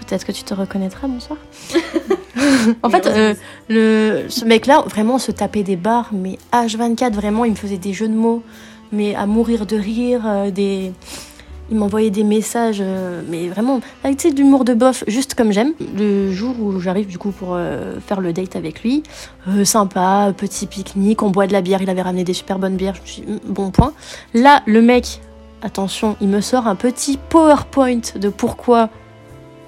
Speaker 3: Peut-être que tu te reconnaîtras, bonsoir. [laughs] en fait, euh, le, ce mec-là, vraiment, on se tapait des barres, mais H24, vraiment, il me faisait des jeux de mots, mais à mourir de rire, euh, des... Il m'envoyait des messages, euh, mais vraiment, avec tu sais, de l'humour de bof, juste comme j'aime. Le jour où j'arrive, du coup, pour euh, faire le date avec lui, euh, sympa, petit pique-nique, on boit de la bière, il avait ramené des super bonnes bières, je me suis dit, hum, bon point. Là, le mec, attention, il me sort un petit PowerPoint de pourquoi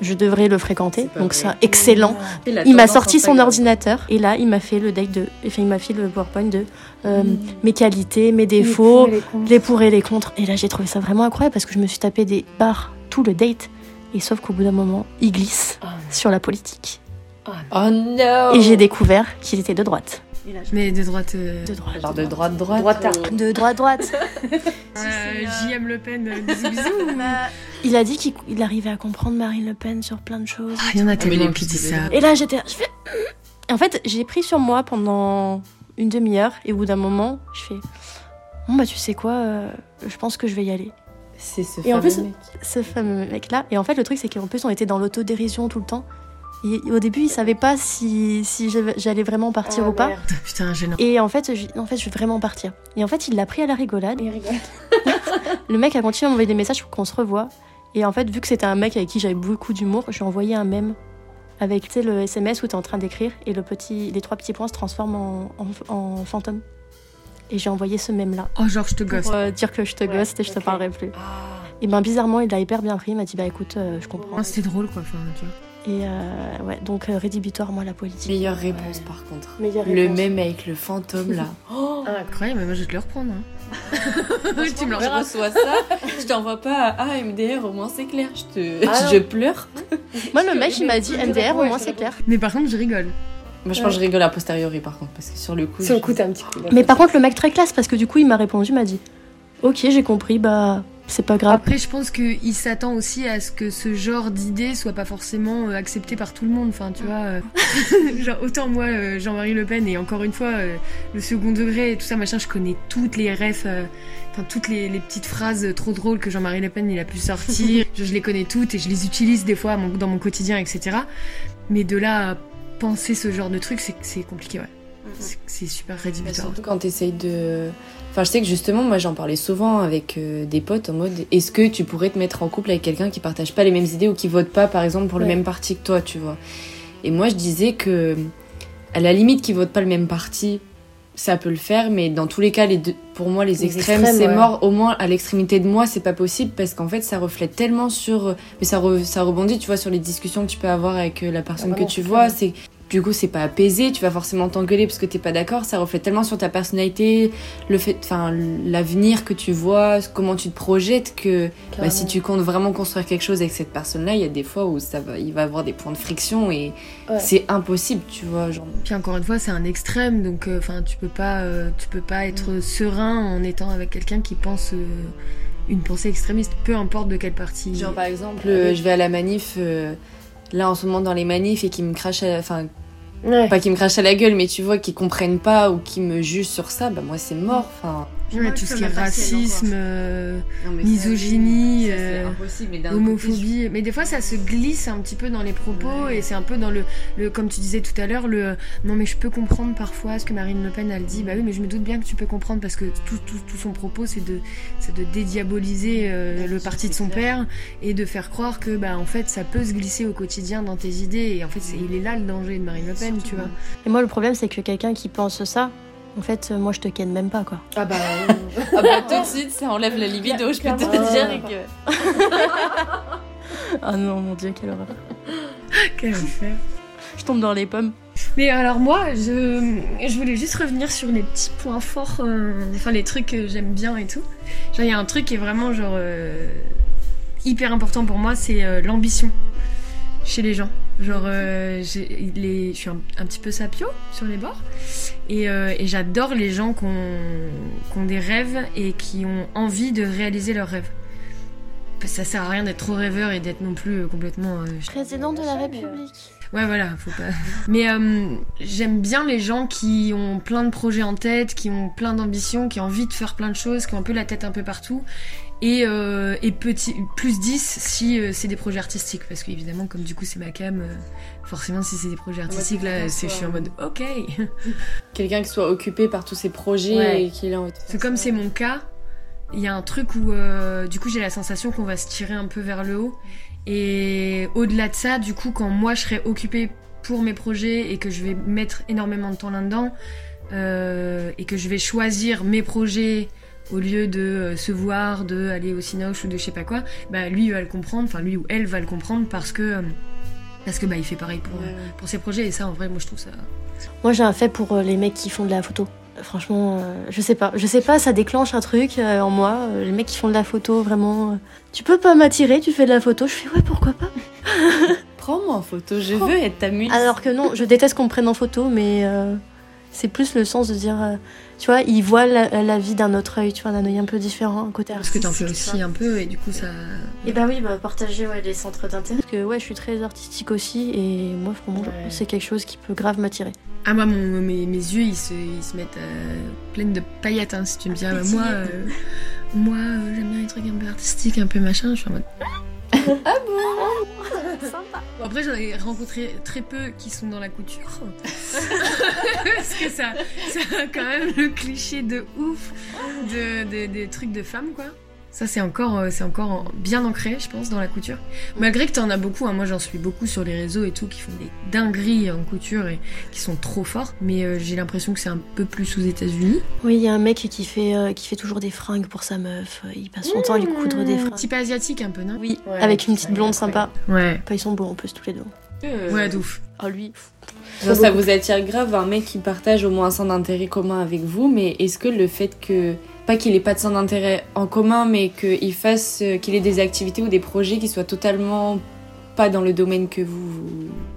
Speaker 3: je devrais le fréquenter, donc
Speaker 5: vrai.
Speaker 3: c'est excellent. Il m'a sorti son ordinateur et là, il m'a fait le deck de, enfin, il m'a fait le PowerPoint de euh, mes qualités, mes défauts, les pour et les contre. Et là, j'ai trouvé ça vraiment incroyable parce que je me suis tapé des barres tout le date. Et sauf qu'au bout d'un moment, il glisse
Speaker 2: Ah.
Speaker 3: sur la politique.
Speaker 5: Oh non
Speaker 3: Et j'ai découvert qu'il était de droite.
Speaker 1: Mais de droite. euh,
Speaker 3: De droite.
Speaker 5: Genre de droite droite.
Speaker 2: Droitard.
Speaker 5: ou-
Speaker 3: De droite, droite. [laughs]
Speaker 1: euh, JM Le Pen, euh, bisous bisous. [laughs]
Speaker 3: Il a dit qu'il il arrivait à comprendre Marine Le Pen sur plein de choses.
Speaker 1: Ah, il y en a
Speaker 5: mais
Speaker 1: tellement qui disent ça.
Speaker 3: Et là, j'étais. fais- [clears throat] En fait, j'ai pris sur moi pendant une demi-heure. Et au bout d'un moment, je fais. Bon, bah, tu sais quoi, euh, je pense que je vais y aller.
Speaker 5: C'est ce
Speaker 3: Et en
Speaker 5: fameux
Speaker 3: plus-
Speaker 5: mec.
Speaker 3: Ce fameux mec-là. Et en fait, le truc, c'est qu'en plus, on était dans l'autodérision tout le temps. Et au début, il savait pas si, si j'allais vraiment partir
Speaker 2: Ah,
Speaker 3: ou pas.
Speaker 2: merde.
Speaker 1: Putain, gênant.
Speaker 3: Et en fait, je, en fait, je vais vraiment partir. Et en fait, il l'a pris à la rigolade.
Speaker 2: Il rigole. [laughs]
Speaker 3: Le mec a continué à m'envoyer des messages pour qu'on se revoie. Et en fait, vu que c'était un mec avec qui j'avais beaucoup d'humour, je lui ai envoyé un mème avec le SMS où tu es en train d'écrire et le petit, les trois petits points se transforment en, en, en fantôme. Et j'ai envoyé ce mème-là
Speaker 1: Oh, genre, je te gosse.
Speaker 3: pour euh, dire que je te
Speaker 2: Ouais,
Speaker 3: ghost et je te parlerai plus.
Speaker 2: Ah.
Speaker 3: Et ben bizarrement, il l'a hyper bien pris. Il m'a dit bah écoute, euh, je comprends.
Speaker 1: Ah, C'était drôle, quoi. Enfin, tu vois.
Speaker 3: Et euh, ouais, donc euh, rédhibitoire, moi, la politique.
Speaker 5: Meilleure réponse par contre.
Speaker 3: Meilleure
Speaker 5: Le
Speaker 3: réponse.
Speaker 5: même avec le fantôme là. [laughs] Oh
Speaker 1: Incroyable, mais moi je vais te le reprendre. Hein. [laughs] tu me
Speaker 5: reçois ça, je t'envoie pas à ah, MDR, au moins c'est clair. Je, te...
Speaker 2: Ah
Speaker 5: je pleure. [laughs]
Speaker 3: Moi, le mec, il m'a dit MDR, au moins c'est clair.
Speaker 1: Mais par contre, je rigole.
Speaker 5: Moi je pense que je rigole a posteriori par contre, parce que sur le coup.
Speaker 2: Sur le coup, t'as un petit coup.
Speaker 3: Mais par contre, le mec très classe, parce que du coup, il m'a répondu, il m'a dit Ok, j'ai compris, bah c'est pas grave.
Speaker 1: Après, je pense qu'il s'attend aussi à ce que ce genre d'idée soit pas forcément euh, accepté par tout le monde. Enfin, tu vois, euh, [laughs] genre autant moi, euh, Jean-Marie Le Pen, et encore une fois, euh, le second degré et tout ça, machin, je connais toutes les refs, euh, enfin toutes les, les petites phrases trop drôles que Jean-Marie Le Pen il a pu sortir. [laughs] je, je les connais toutes et je les utilise des fois mon- dans mon quotidien, etc. Mais de là à penser ce genre de truc, c'est compliqué, ouais. C'est- C'est super
Speaker 5: Bah,
Speaker 1: rédhibitoire.
Speaker 5: surtout quand t'essayes de. Enfin, je sais que justement, moi j'en parlais souvent avec euh, des potes en mode est-ce que tu pourrais te mettre en couple avec quelqu'un qui partage pas les mêmes idées ou qui vote pas par exemple pour le même parti que toi, tu vois? Et moi je disais que à la limite qui vote pas le même parti, ça peut le faire, mais dans tous les cas, les deux, pour moi, les,
Speaker 2: Les
Speaker 5: extrêmes,
Speaker 2: extrêmes,
Speaker 5: c'est
Speaker 2: ouais.
Speaker 5: mort. Au moins, à l'extrémité de moi, c'est pas possible parce qu'en fait, ça reflète tellement sur. Mais ça, re- ça rebondit, tu vois, sur les discussions que tu peux avoir avec euh, la personne
Speaker 2: Ah,
Speaker 5: que
Speaker 2: vraiment,
Speaker 5: tu vois. C'est du coup, c'est pas apaisé. Tu vas forcément t'engueuler parce que t'es pas d'accord. Ça reflète tellement sur ta personnalité, le fait, enfin, l'avenir que tu vois, comment tu te projettes que bah, si tu comptes vraiment construire quelque chose avec cette personne-là, il y a des fois où ça va, il va avoir des points de friction et
Speaker 2: Ouais.
Speaker 5: c'est impossible, tu vois. Genre,
Speaker 1: Puis encore une fois, c'est un extrême, donc euh, enfin, tu peux pas, euh, tu peux pas être serein en étant avec quelqu'un qui pense euh, une pensée extrémiste, peu importe de quelle partie.
Speaker 5: Genre par exemple, euh, je vais à la manif, euh, là en ce moment dans les manifs et qui me crachent, à- enfin
Speaker 2: Ouais.
Speaker 5: pas qui me crachent à la gueule, mais tu vois, qui comprennent pas ou qui me jugent sur ça, bah moi c'est mort. Enfin,
Speaker 1: Ouais, tout ce qui est racisme, euh,
Speaker 5: non,
Speaker 1: misogynie, euh.
Speaker 5: Mais côté,
Speaker 1: homophobie. Mais des fois, ça se glisse un petit peu dans les propos et c'est un peu dans le, le, comme tu disais tout à l'heure, le non mais je peux comprendre parfois ce que Marine Le Pen elle dit. Bah oui, mais je me doute bien que tu peux comprendre parce que tout, tout, tout son propos c'est de, c'est de dédiaboliser euh, le parti de son père et de faire croire que bah en fait ça peut se glisser au quotidien dans tes idées et en fait il est là le danger de Marine Le Pen, tu vois.
Speaker 3: Et moi, le problème, c'est que quelqu'un qui pense ça, en fait, euh, moi, je te ken même pas, quoi.
Speaker 2: Ah bah.
Speaker 5: Ah bah tout de suite, ça enlève la libido, je peux te dire que. [laughs]
Speaker 3: Ah non, mon dieu, quelle horreur. [laughs]
Speaker 1: Quel enfer.
Speaker 3: je tombe dans les pommes.
Speaker 1: Mais alors moi, je, je voulais juste revenir sur les petits points forts, euh, enfin les trucs que j'aime bien et tout. Genre il y a un truc qui est vraiment genre euh, hyper important pour moi, c'est euh, l'ambition chez les gens. Genre euh, les, je suis un, un petit peu sapio sur les bords et, euh, et j'adore les gens qui ont, qui ont des rêves et qui ont envie de réaliser leurs rêves. Ça sert à rien d'être trop rêveur et d'être non plus euh, complètement euh,
Speaker 3: Président de la République.
Speaker 1: Ouais, voilà, faut pas. Mais j'aime bien les gens qui ont plein de projets en tête, qui ont plein d'ambitions, qui ont envie de faire plein de choses, qui ont un peu la tête un peu partout. Et, euh, et petit, plus 10 si euh, c'est des projets artistiques. Parce qu'évidemment, comme du coup c'est ma cam, euh, forcément, si c'est des projets artistiques, là, c'est, je suis en mode ok. [laughs]
Speaker 5: Quelqu'un qui soit occupé par tous ses projets
Speaker 1: Ouais.
Speaker 5: et qui a envie de
Speaker 1: comme c'est mon cas, il y a un truc où du coup j'ai la sensation qu'on va se tirer un peu vers le haut. Et au-delà de ça, du coup, quand moi je serai occupée pour mes projets et que je vais mettre énormément de temps là-dedans, et que je vais choisir mes projets au lieu de euh, se voir, de aller au cinoche ou de je sais pas quoi, bah lui il va le comprendre, enfin lui ou elle va le comprendre parce que euh, parce que bah il fait pareil pour,
Speaker 5: Ouais.
Speaker 1: pour ses projets et ça en vrai moi je trouve ça
Speaker 3: Moi, j'ai un fait pour euh, les mecs qui font de la photo. Euh, Franchement, euh, je sais pas. Je sais pas, ça déclenche un truc euh, en moi. Euh, les mecs qui font de la photo, vraiment. euh, tu peux pas m'attirer, tu fais de la photo. Je fais ouais, pourquoi pas? [laughs]
Speaker 5: Prends-moi en photo, je veux être ta muse.
Speaker 3: Alors que non, je déteste qu'on me prenne en photo, mais euh, c'est plus le sens de dire. Tu vois, ils voient la, la vie d'un autre œil, tu vois, d'un œil un peu différent, un côté
Speaker 1: parce que t'en fais aussi un peu et du coup ça
Speaker 3: Et bah oui, bah partager ouais, les centres d'intérêt. Parce que ouais, je suis très artistique aussi, et moi,
Speaker 1: Ouais.
Speaker 3: c'est quelque chose qui peut grave m'attirer.
Speaker 1: Ah moi mon- mes, mes yeux ils se, ils se mettent euh, pleines de paillettes hein, si tu me dis ah, bah, moi euh, moi euh, j'aime bien les trucs un peu artistiques un peu machin je suis en mode
Speaker 5: Ah [laughs]
Speaker 3: Sympa.
Speaker 1: Bon, après j'en ai rencontré très peu qui sont dans la couture [laughs] parce que ça ça a quand même le cliché de ouf de, de- des trucs de femmes quoi ça c'est encore euh, c'est encore en- bien ancré je pense dans la couture malgré que t'en as beaucoup hein, moi j'en suis beaucoup sur les réseaux et tout qui font des dingueries en couture et qui sont trop forts mais euh, j'ai l'impression que c'est un peu plus aux États-Unis
Speaker 3: Oui, il y a un mec qui fait, euh, qui fait toujours des fringues pour sa meuf. Il passe son temps à lui coudre des fringues.
Speaker 1: type asiatique un peu non?
Speaker 3: Oui,
Speaker 2: Ouais,
Speaker 3: avec une petite blonde sympa.
Speaker 1: ouais
Speaker 3: Enfin, ils sont beaux en plus, tous les deux.
Speaker 5: Euh,
Speaker 1: ouais de ouf
Speaker 3: Oh, lui.
Speaker 5: Ça vous attire grave un mec qui partage au moins un centre d'intérêt commun avec vous, mais est-ce que le fait que, pas qu'il ait pas de centre d'intérêt en commun, mais qu'il fasse, euh, qu'il ait des activités ou des projets qui soient totalement pas dans le domaine que vous.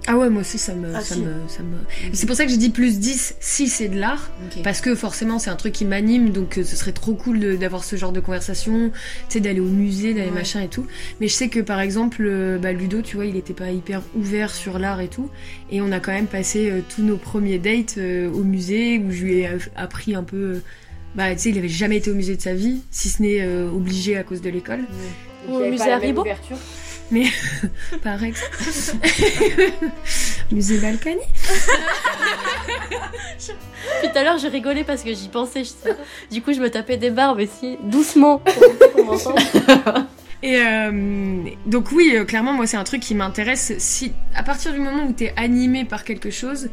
Speaker 1: ah ouais moi aussi ça me
Speaker 3: Ah,
Speaker 1: ça
Speaker 3: si.
Speaker 1: me ça me c'est pour ça que j'ai dit plus 10 si c'est de l'art. Parce que forcément c'est un truc qui m'anime, donc euh, ce serait trop cool d'avoir ce genre de conversation, tu sais, d'aller au musée, d'aller
Speaker 5: Ouais.
Speaker 1: machin et tout. Mais je sais que par exemple, euh, bah, Ludo, tu vois, il était pas hyper ouvert sur l'art et tout. Et on a quand même passé euh, tous nos premiers dates euh, au musée où je lui ai appris un peu. euh, bah, tu sais, il avait jamais été au musée de sa vie, si ce n'est euh, obligé à cause de l'école.
Speaker 2: Donc,
Speaker 3: Au musée Haribo
Speaker 2: ouverture. [laughs]
Speaker 1: Par exemple. [laughs] musée Balkany.
Speaker 3: Tout à l'heure, j'ai rigolé parce que j'y pensais. je sais. Du coup, je me tapais des barbes aussi, doucement. [laughs] pour qu'on m'entende.
Speaker 1: Et euh, donc oui, euh, clairement, moi, c'est un truc qui m'intéresse. Si à partir du moment où t'es animé par quelque chose,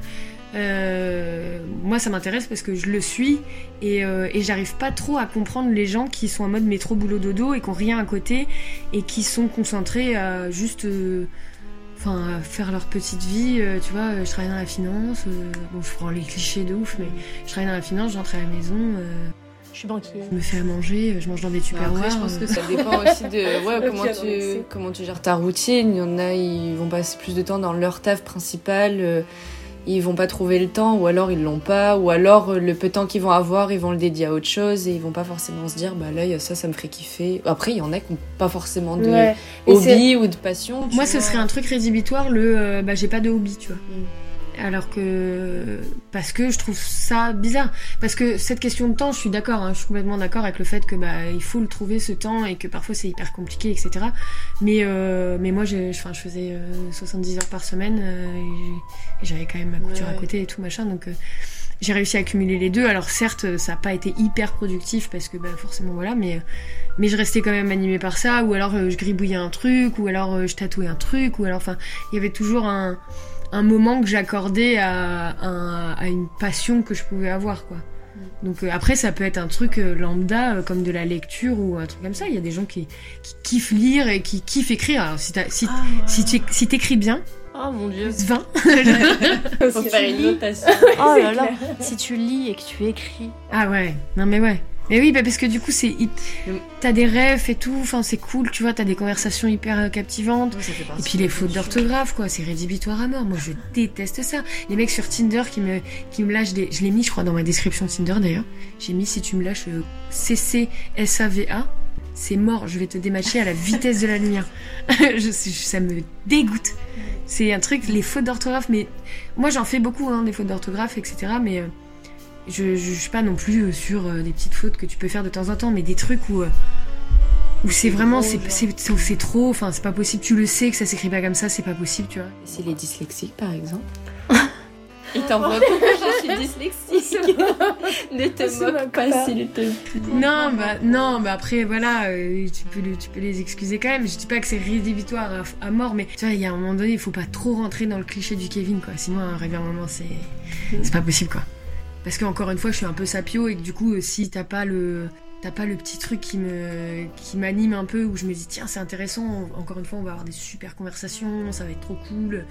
Speaker 1: euh, moi, ça m'intéresse parce que je le suis et, euh, et j'arrive pas trop à comprendre les gens qui sont en mode métro boulot dodo et qui ont rien à côté et qui sont concentrés à juste, euh, enfin, à faire leur petite vie. euh, tu vois, je travaille dans la finance. euh, bon, je prends les clichés de ouf, mais je travaille dans la finance, j'entre à la maison. euh,
Speaker 3: Je suis banquier.
Speaker 1: je me fais à manger, je mange dans des
Speaker 5: Bah,
Speaker 1: tupperwares.
Speaker 5: Après, je pense que ça dépend aussi de [laughs] ouais, comment, tu, comment tu gères ta routine. Il y en a, ils vont passer plus de temps dans leur taf principal. Ils vont pas trouver le temps, ou alors ils l'ont pas, ou alors euh, le peu de temps qu'ils vont avoir, ils vont le dédier à autre chose et ils vont pas forcément se dire, bah là, il y a ça, ça me ferait kiffer. Après, il y en a qui n'ont pas forcément de
Speaker 2: Ouais.
Speaker 5: Hobby ou de passion.
Speaker 1: Moi, ce serait un truc rédhibitoire, le euh, bah, j'ai pas de hobby, tu vois.
Speaker 5: Mm.
Speaker 1: Alors que. Parce que je trouve ça bizarre. Parce que cette question de temps, je suis d'accord, hein, je suis complètement d'accord avec le fait que bah, il faut le trouver ce temps et que parfois c'est hyper compliqué, etc. Mais, euh, mais moi, enfin, je faisais euh, 70 heures par semaine euh, et j'avais quand même ma couture
Speaker 5: Ouais.
Speaker 1: à côté et tout, machin. Donc. euh, j'ai réussi à accumuler les deux. Alors certes, ça n'a pas été hyper productif parce que bah, forcément voilà, mais mais je restais quand même animée par ça. Ou alors euh, je gribouillais un truc, ou alors euh, je tatouais un truc, ou alors enfin, il y avait toujours un un moment que j'accordais à, à une passion que je pouvais avoir quoi. Donc euh, après ça peut être un truc euh, lambda euh, comme de la lecture ou un truc comme ça. Il y a des gens qui, qui kiffent lire et qui kiffent écrire. Alors si t'as- si
Speaker 3: Ah,
Speaker 1: si tu si t'écris bien,
Speaker 3: Oh mon dieu.
Speaker 1: plus [laughs] 20.
Speaker 5: Faut faire une notation. [laughs]
Speaker 3: Oh là là. Si tu lis et que tu écris.
Speaker 1: Ah ouais, non mais ouais. Mais oui, bah parce que du coup, c'est t'as des rêves et tout, enfin c'est cool, tu vois, t'as des conversations hyper euh, captivantes. Et puis les fautes d'orthographe, quoi, c'est rédhibitoire à mort. Moi, je déteste ça. Les mecs sur Tinder qui me, qui me lâchent des. Je l'ai mis, je crois, dans ma description Tinder d'ailleurs. J'ai mis si tu me lâches euh, CCSAVA, c'est mort, je vais te dématcher à la vitesse de la lumière. [laughs] je, ça me dégoûte. C'est un truc, les fautes d'orthographe, mais moi j'en fais beaucoup, hein, des fautes d'orthographe, etc. Mais euh, je, je, je suis pas non plus euh, sur euh, des petites fautes que tu peux faire de temps en temps, mais des trucs où. euh, où c'est vraiment, c'est c'est- c'est- c'est trop, enfin c'est pas possible, tu le sais que ça s'écrit pas comme ça, c'est pas possible, tu vois.
Speaker 5: C'est les dyslexiques, par exemple. [laughs] Il t'envoie pourquoi je suis dyslexique. [laughs] ne te moque pas, s'il te plaît.
Speaker 1: Non, bah non, bah après voilà, euh, tu peux le- tu peux les excuser quand même. Je dis pas que c'est rédhibitoire à, à mort, mais tu vois, il y a un moment donné, il faut pas trop rentrer dans le cliché du Kevin, quoi. Sinon, à un rêve à un moment, c'est c'est pas possible, quoi. Parce que encore une fois, je suis un peu sapio et que du coup, euh, si t'as pas le t'as pas le petit truc qui qui m'anime un peu où je me dis tiens c'est intéressant encore une fois on va avoir des super conversations ça va être trop cool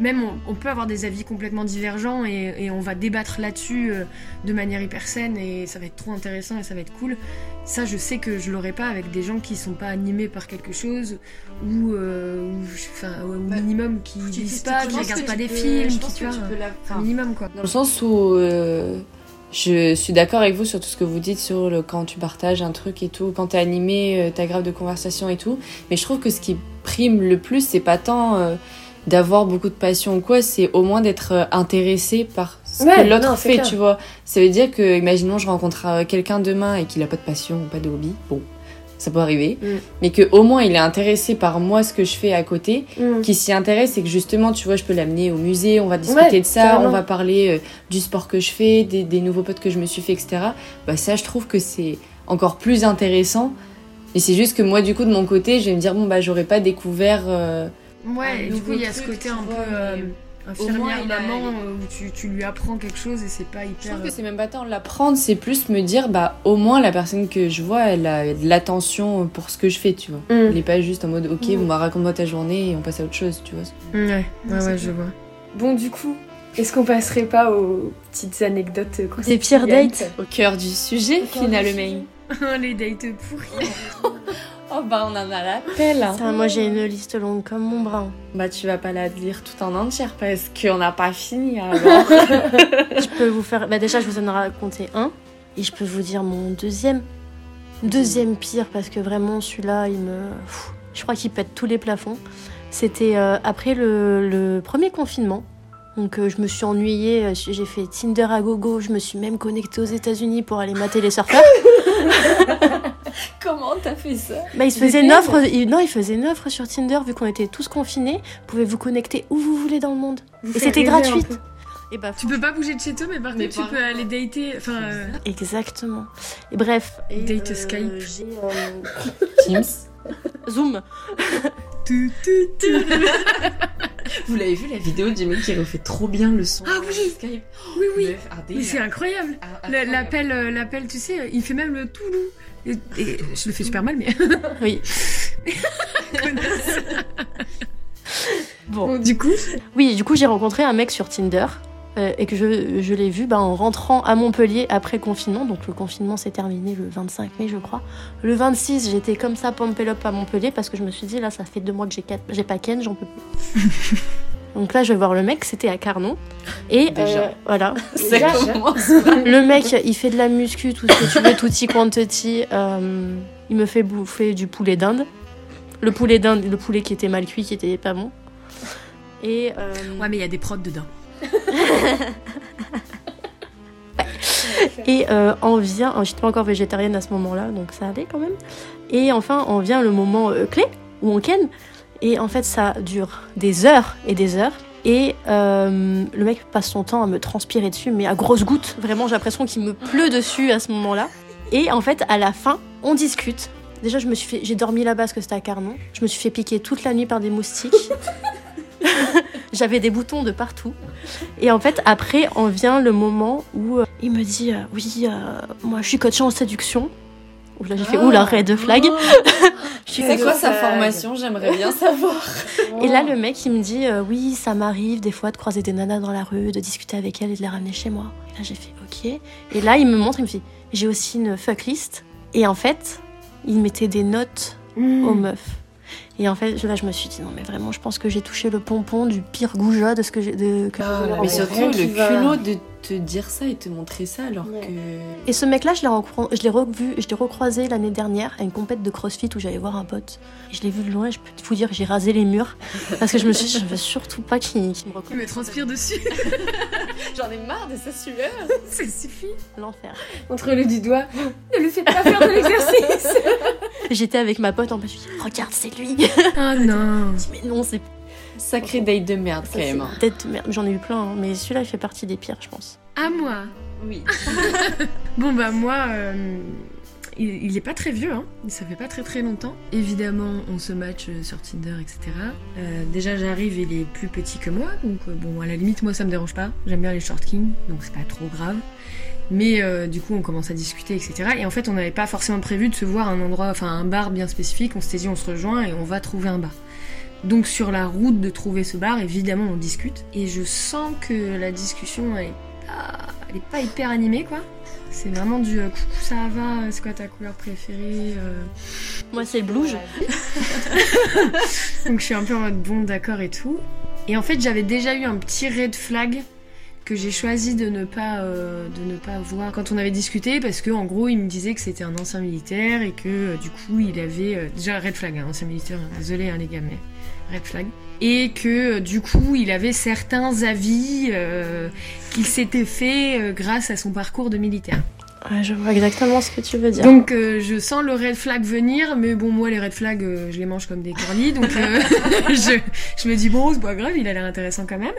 Speaker 1: même on, on peut avoir des avis complètement divergents et, et on va débattre là-dessus euh, de manière hyper saine et ça va être trop intéressant et ça va être cool ça je sais que je l'aurais pas avec des gens qui sont pas animés par quelque chose ou euh, ou, enfin au
Speaker 5: Bah,
Speaker 1: minimum qui lisent pas qui regardent pas des films qui tu vois un minimum quoi
Speaker 5: Dans le sens où euh, je suis d'accord avec vous sur tout ce que vous dites sur le quand tu partages un truc et tout, quand t'es animé, euh, t'as grave de conversation et tout. Mais je trouve que ce qui prime le plus, c'est pas tant euh, d'avoir beaucoup de passion ou quoi, c'est au moins d'être euh, intéressé par ce
Speaker 2: Ouais,
Speaker 5: que l'autre fait,
Speaker 2: clair.
Speaker 5: tu vois. Ça veut dire que, imaginons, je rencontre euh, quelqu'un demain et qu'il a pas de passion ou pas de hobby. Bon, ça peut arriver.
Speaker 2: Mm.
Speaker 5: Mais que au moins il est intéressé par moi, ce que je fais à côté
Speaker 2: Mm.
Speaker 5: qui s'y intéresse et que justement, tu vois, je peux l'amener au musée, on va discuter
Speaker 2: Ouais,
Speaker 5: de ça, on va parler euh, du sport que je fais, des, des nouveaux potes que je me suis fait, etc. Bah ça, je trouve que c'est encore plus intéressant. Et c'est juste que moi, du coup, de mon côté, je vais me dire, bon, bah, j'aurais pas découvert... euh,
Speaker 1: ouais et du coup il y a ce côté un
Speaker 5: vois,
Speaker 1: peu euh, infirmière
Speaker 5: moins, il a-
Speaker 1: maman euh, où tu, tu lui apprends quelque chose et c'est pas
Speaker 5: Je
Speaker 1: hyper
Speaker 5: trouve que c'est même pas tant l'apprendre, c'est plus me dire, bah, au moins, la personne que je vois, elle a de l'attention pour ce que je fais, tu vois.
Speaker 2: Mm.
Speaker 5: Elle est pas juste en mode, ok,
Speaker 2: Mm.
Speaker 5: bon, bah, raconte-moi ta journée et on passe à autre chose, tu vois.
Speaker 1: ouais ouais ouais je vois
Speaker 2: Bon, du coup, est-ce qu'on passerait pas aux petites anecdotes
Speaker 3: Des pires dates
Speaker 5: Au cœur du sujet, finalement. [laughs]
Speaker 1: les dates pourries [laughs]
Speaker 5: Oh bah on en a l'appel.
Speaker 3: Ça, moi j'ai une liste longue comme mon bras.
Speaker 5: Bah tu vas pas la lire tout en entière parce qu'on n'a pas fini [laughs] alors.
Speaker 3: Je peux vous faire. Bah, déjà, je vous en ai raconté un. Et je peux vous dire mon deuxième. Deuxième pire, parce que vraiment, celui-là, il me. Je crois qu'il pète tous les plafonds. C'était euh, après le, le premier confinement. Donc, euh, je me suis ennuyée. euh, J'ai fait Tinder à gogo. Je me suis même connectée aux États-Unis pour aller mater les surfeurs. [laughs] [laughs]
Speaker 5: Comment t'as fait ça
Speaker 3: Bah, il se faisait une offre. il- non, il faisait une offre sur Tinder, vu qu'on était tous confinés. Vous pouvez vous connecter où vous voulez dans le monde.
Speaker 2: Vous
Speaker 3: Et c'était gratuit. Et bah,
Speaker 1: tu peux pas bouger de chez toi mais par contre tu peux aller dater enfin euh,
Speaker 3: Exactement. Et bref. Et,
Speaker 1: Date Skype.
Speaker 3: j'ai, euh,
Speaker 5: Teams. [laughs]
Speaker 3: Zoom.
Speaker 1: tu, tu, tu. [laughs]
Speaker 5: Vous l'avez vu la vidéo du mec qui refait trop bien le son
Speaker 1: Ah oui.
Speaker 5: Skype
Speaker 1: oui oui c'est incroyable
Speaker 5: incroyable.
Speaker 1: L'appel, euh, l'appel, tu sais, il fait même le. Et, et je le fais super mal, mais. [laughs]
Speaker 3: Oui. Bon.
Speaker 1: Bon, du coup.
Speaker 3: Oui, du coup, j'ai rencontré un mec sur Tinder et que je, je l'ai vu bah, en rentrant à Montpellier après confinement. Donc le confinement s'est terminé le 25 mai, je crois. Le 26, j'étais comme ça, pompé up à Montpellier parce que je me suis dit, là, ça fait deux mois que j'ai quatre- j'ai pas Ken, j'en peux plus. [laughs] Donc là, je vais voir le mec, c'était à Carnon. Et
Speaker 5: Déjà.
Speaker 3: euh, voilà. [laughs]
Speaker 5: Ça
Speaker 2: Déjà.
Speaker 5: commence.
Speaker 3: Le mec, il fait de la muscu, tout ce que tu veux, tutti quanti. Euh, il me fait bouffer du poulet d'Inde. Le poulet d'Inde, le poulet qui était mal cuit, qui était pas bon. Et euh,
Speaker 1: Ouais, mais il y a des prods dedans.
Speaker 3: Et euh, en vient, oh, j'étais pas encore végétarienne à ce moment-là, donc ça allait quand même. Et enfin, en vient le moment euh, clé où on ken. Et en fait, ça dure des heures et des heures. Et euh, le mec passe son temps à me transpirer dessus, mais à grosses gouttes. Vraiment, j'ai l'impression qu'il me pleut dessus à ce moment-là. Et en fait, à la fin, on discute. Déjà, je me suis j'ai dormi là-bas parce que c'était à Carnon. Je me suis fait piquer toute la nuit par des moustiques. [laughs] J'avais des boutons de partout. Et en fait, après, en vient le moment où euh, il me dit euh, Oui, euh, moi je suis coach en séduction. Ouh, là, j'ai fait, ouh, la red flag. [laughs]
Speaker 5: C'est quoi sa formation J'aimerais bien savoir.
Speaker 3: Et là, le mec, il me dit euh, Oui, ça m'arrive des fois de croiser des nanas dans la rue, de discuter avec elles et de les ramener chez moi. Et là, j'ai fait Ok. Et là, il me montre, il me fait J'ai aussi une fuck list. Et en fait, il mettait des notes aux meufs. Et en fait, là, je me suis dit Non, mais vraiment, je pense que j'ai touché le pompon du pire goujat de ce que j'ai.
Speaker 2: Ah, mais
Speaker 5: surtout, le culot de te dire ça et te montrer ça alors
Speaker 2: Ouais.
Speaker 5: que.
Speaker 3: Et ce mec-là, je l'ai revu, je l'ai recroisé l'année dernière à une compète de CrossFit où j'allais voir un pote. Et je l'ai vu de loin, je peux vous dire, j'ai rasé les murs [laughs] parce que je me suis dit, je veux surtout pas qu'il me
Speaker 1: Il
Speaker 3: reconnaisse.
Speaker 1: me transpire dessus. [laughs]
Speaker 5: J'en ai marre de sa sueur.
Speaker 1: Ça suffit.
Speaker 3: L'enfer.
Speaker 2: Montre-le du doigt. Ne lui faites pas faire de l'exercice. [laughs]
Speaker 3: J'étais avec ma pote en plus, je me suis dit, regarde, c'est lui. [laughs]
Speaker 1: Ah non.
Speaker 3: Mais non, c'est
Speaker 5: Sacré date de merde
Speaker 3: ça,
Speaker 5: quand même. hein.
Speaker 3: tête de merde. J'en ai eu plein, hein, mais celui-là, il fait partie des pires, je pense.
Speaker 1: À moi.
Speaker 5: Oui. [laughs]
Speaker 1: Bon bah moi, euh, il, il est pas très vieux, hein. ça fait pas très très longtemps. Évidemment, on se match euh, sur Tinder, etc. Euh, déjà j'arrive, il est plus petit que moi, donc euh, bon à la limite moi ça me dérange pas. J'aime bien les short kings, donc c'est pas trop grave. Mais euh, du coup on commence à discuter, etc. Et en fait on n'avait pas forcément prévu de se voir à un endroit, enfin un bar bien spécifique. On s'était dit on se rejoint et on va trouver un bar. Donc sur la route de trouver ce bar, évidemment on discute. Et je sens que la discussion elle est pas, elle est pas hyper animée quoi. C'est vraiment du euh, coucou ça va, c'est quoi ta couleur préférée euh.
Speaker 3: Moi, c'est le blouge. [laughs]
Speaker 1: Donc je suis un peu en mode bon d'accord et tout. Et en fait j'avais déjà eu un petit red flag j'ai choisi de ne pas euh, de ne pas voir quand on avait discuté parce que en gros il me disait que c'était un ancien militaire et que euh, du coup il avait euh, déjà red flag hein, ancien militaire hein, désolé hein, les gars mais red flag et que du coup il avait certains avis qu'il s'était fait grâce à son parcours de militaire.
Speaker 3: Je vois exactement ce que tu veux dire.
Speaker 1: Donc euh, je sens le red flag venir, mais bon moi les red flags euh, je les mange comme des cornies, donc euh, [laughs] je, je me dis bon c'est pas grave, il a l'air intéressant quand même.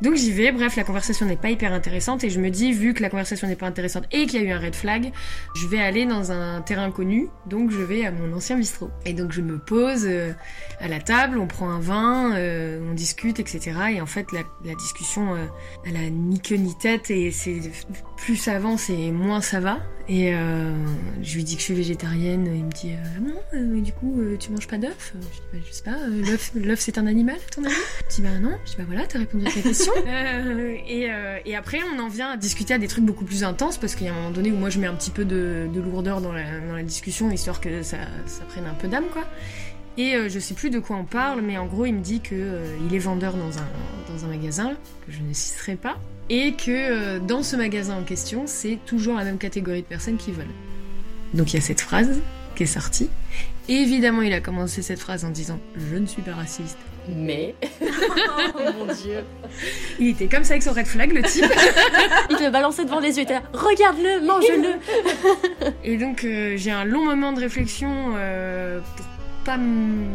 Speaker 1: Donc j'y vais, bref la conversation n'est pas hyper intéressante et je me dis vu que la conversation n'est pas intéressante et qu'il y a eu un red flag, je vais aller dans un terrain connu, donc je vais à mon ancien bistrot. Et donc je me pose euh, à la table, on prend un vin, euh, on discute, etc. Et en fait la, la discussion elle a ni queue ni tête et c'est plus ça avance et moins ça Et euh, je lui dis que je suis végétarienne. Il me dit euh, ah bon, euh, du coup tu manges pas d'œufs Je dis bah, je sais pas. l'œuf, c'est un animal ton avis Je dis bah non. Je dis bah voilà t'as répondu à ta question. [laughs] Et, après on en vient à discuter à des trucs beaucoup plus intenses parce qu'il y a un moment donné où moi je mets un petit peu de, de lourdeur dans la, discussion histoire que ça, prenne un peu d'âme quoi. Et euh, je sais plus de quoi on parle, mais en gros, il me dit que euh, est vendeur dans un, dans un magasin que je ne citerai pas, et que euh, dans ce magasin en question, c'est toujours la même catégorie de personnes qui veulent. Donc il y a cette phrase qui est sortie. Et évidemment, il a commencé cette phrase en disant Je ne suis pas raciste.
Speaker 5: Mais. [laughs]
Speaker 3: oh mon dieu.
Speaker 1: Il était comme ça avec son red flag, le type. [laughs]
Speaker 3: Il te le balançait devant les yeux, il était là, regarde-le, mange-le.
Speaker 1: Et donc euh, j'ai un long moment de réflexion euh, pour pas m-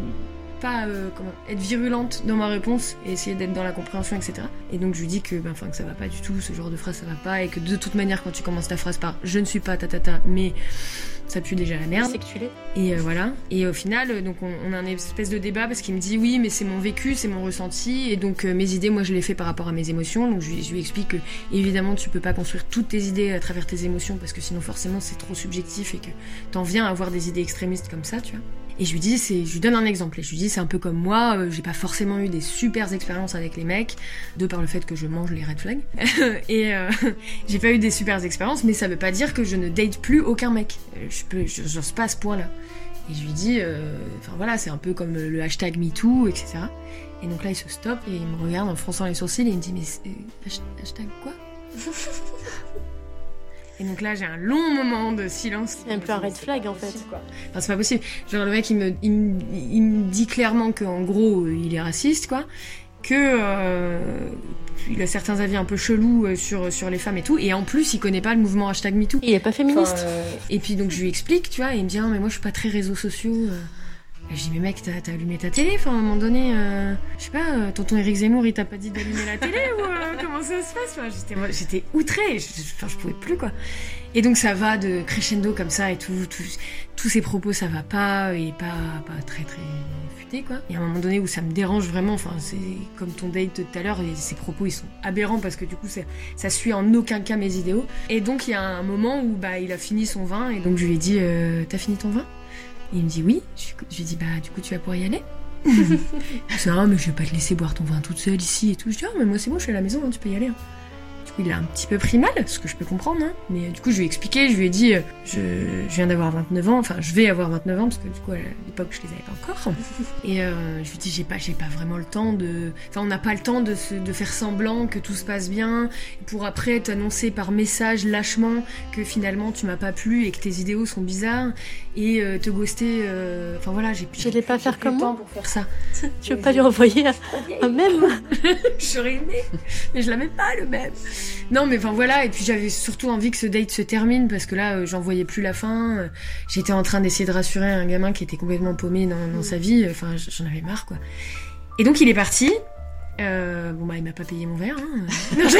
Speaker 1: pas euh, comment, être virulente dans ma réponse et essayer d'être dans la compréhension, etc. Et donc je lui dis que, ben, que ça va pas du tout, ce genre de phrase ça va pas, et que de toute manière quand tu commences ta phrase par je ne suis pas ta ta ta, mais ça pue déjà la merde.
Speaker 3: C'est que tu l'es.
Speaker 1: Et euh, voilà. Et au final, euh, donc on, on a un espèce de débat parce qu'il me dit oui, mais c'est mon vécu, c'est mon ressenti, et donc euh, mes idées, moi je les fais par rapport à mes émotions. Donc je, lui- je lui explique que évidemment tu peux pas construire toutes tes idées à travers tes émotions parce que sinon forcément c'est trop subjectif et que t'en viens à avoir des idées extrémistes comme ça, tu vois. Et je lui dis, c'est, je lui donne un exemple. Et je lui dis, c'est un peu comme moi, euh, j'ai pas forcément eu des super expériences avec les mecs, de par le fait que je mange les red flags. [laughs] et euh, j'ai pas eu des super expériences, mais ça veut pas dire que je ne date plus aucun mec. Euh, Je peux, pas à ce point-là. Et je lui dis, enfin voilà, c'est un peu comme le hashtag MeToo, etc. Et donc là, il se stoppe et il me regarde en fronçant les sourcils et il me dit, mais hashtag quoi? [laughs] Et donc là, j'ai un long moment de silence.
Speaker 3: C'est même plus un red flag en fait.
Speaker 1: Enfin, c'est pas possible. Genre, le mec, il me, il, me- il me dit clairement qu'en gros, il est raciste, quoi. Que. euh, il a certains avis un peu chelous euh, sur, sur les femmes et tout. Et en plus, il connaît pas le mouvement hashtag MeToo.
Speaker 3: Il est pas féministe.
Speaker 2: Enfin, euh,
Speaker 1: Et puis, donc, je lui explique, tu vois, et il me dit, ah, mais moi, je suis pas très réseaux sociaux. euh. Et Je dis, mais mec, t'as allumé ta télé Enfin, à un moment donné, euh, je sais pas, euh, tonton Eric Zemmour, il t'a pas dit d'allumer la télé ou euh, [laughs] comment ça se passe? Enfin, J'étais outrée, je, je- pouvais plus, quoi. Et donc, ça va de crescendo comme ça et tout, tout- tous ses propos, ça va pas, il est pas, pas très, très discuter, quoi. Et à un moment donné où ça me dérange vraiment, enfin, c'est comme ton date de tout à l'heure, et ses propos, ils sont aberrants parce que du coup, ça, ça suit en aucun cas mes idéaux. Et donc, il y a un moment où, bah, il a fini son vin, et donc je lui ai dit, t'as fini ton vin? Et il me dit oui. Je, lui dit, bah, du coup, tu vas pouvoir y aller [laughs] dit, ah, mais je vais pas te laisser boire ton vin toute seule ici et tout. Je dis, ah, mais moi, c'est bon, je suis à la maison, hein, tu peux y aller. hein. Il a un petit peu pris mal, ce que je peux comprendre, hein. mais euh, du coup, je lui ai expliqué, je lui ai dit, euh, je, je viens d'avoir 29 ans, enfin, je vais avoir 29 ans, parce que du coup, à l'époque, je les avais pas encore. [laughs] Et euh, je lui dis, j'ai pas, j'ai pas vraiment le temps de. Enfin, on n'a pas le temps de, se, de faire semblant que tout se passe bien, pour après t'annoncer par message lâchement que finalement tu m'as pas plu et que tes idéaux sont bizarres, et euh, te ghoster. Enfin voilà, j'ai
Speaker 3: Je vais pas faire comme moi.
Speaker 2: pour faire
Speaker 1: ça.
Speaker 3: Tu veux pas lui envoyer un, un même [laughs]
Speaker 1: J'aurais aimé, mais je l'avais pas le même. Non, mais enfin voilà, et puis j'avais surtout envie que ce date se termine parce que là, euh, j'en voyais plus la fin. Euh, J'étais en train d'essayer de rassurer un gamin qui était complètement paumé dans, dans sa vie. Enfin, j- j'en avais marre, quoi. Et donc il est parti. Euh, bon bah il m'a pas payé mon verre. Hein. [laughs] Non, j'ai-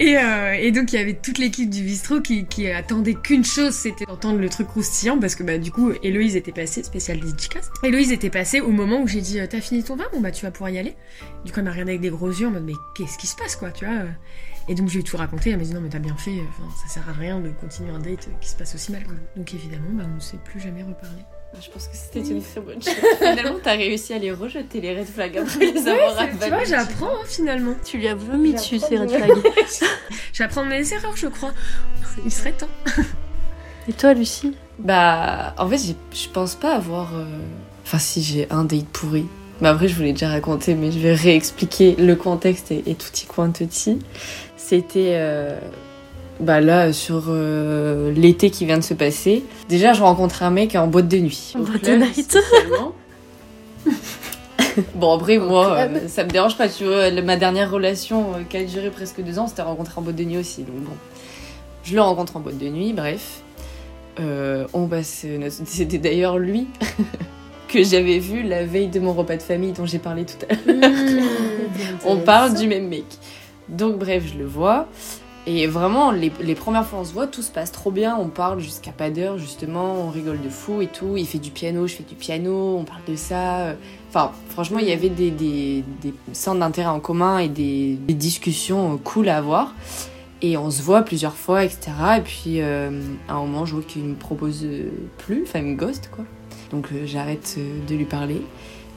Speaker 1: et, euh, et donc il y avait toute l'équipe du bistrot qui, attendait qu'une chose, c'était d'entendre le truc croustillant parce que bah du coup Héloïse était passée, spécial dédicace. Héloïse était passée au moment où j'ai dit euh, t'as fini ton vin, bon bah tu vas pouvoir y aller. Du coup elle m'a regardé avec des gros yeux en mode mais qu'est-ce qui se passe quoi, tu vois? Et donc je lui tout raconté, elle m'a dit non mais t'as bien fait, enfin ça sert à rien de continuer un date qui se passe aussi mal quoi. Donc évidemment bah on ne s'est plus jamais reparlé.
Speaker 5: Je pense que c'était une très bonne chose. [laughs] Finalement, t'as réussi à les rejeter, les red flags, après les avoir
Speaker 1: tu vois j'apprends hein, finalement.
Speaker 3: Tu lui as vomi dessus, ces red
Speaker 2: J'apprends
Speaker 3: flags. [laughs]
Speaker 1: J'apprends de mes erreurs je crois. Il serait temps. [laughs]
Speaker 3: Et toi, Lucie?
Speaker 5: Bah, en fait, je pense pas avoir. euh, Enfin, si j'ai un date pourri. Mais après, je vous l'ai déjà raconté, mais je vais réexpliquer le contexte et, et tout y quantity. C'était. euh, Bah là, sur euh, l'été qui vient de se passer. Déjà, je rencontre un mec en boîte de nuit.
Speaker 3: En boîte de night. [laughs]
Speaker 5: bon, après, moi, euh, ça me dérange pas. Tu vois, le- ma dernière relation euh, qui a duré presque deux ans, c'était rencontré en boîte de nuit aussi. Donc bon. Je le rencontre en boîte de nuit, bref. Euh, on passe notre- C'était d'ailleurs lui [laughs] que j'avais vu la veille de mon repas de famille dont j'ai parlé tout à l'heure. on parle du même mec. Donc bref, je le vois. Et vraiment, les, les premières fois on se voit, tout se passe trop bien. On parle jusqu'à pas d'heure, justement. On rigole de fou et tout. Il fait du piano, je fais du piano. On parle de ça. Enfin, franchement, il y avait des, des, centres d'intérêt en commun et des, des discussions euh, cool à avoir. Et on se voit plusieurs fois, etc. Et puis, euh, à un moment, je vois qu'il me propose euh, plus. Enfin, il me ghost, quoi. Donc, j'arrête de lui parler.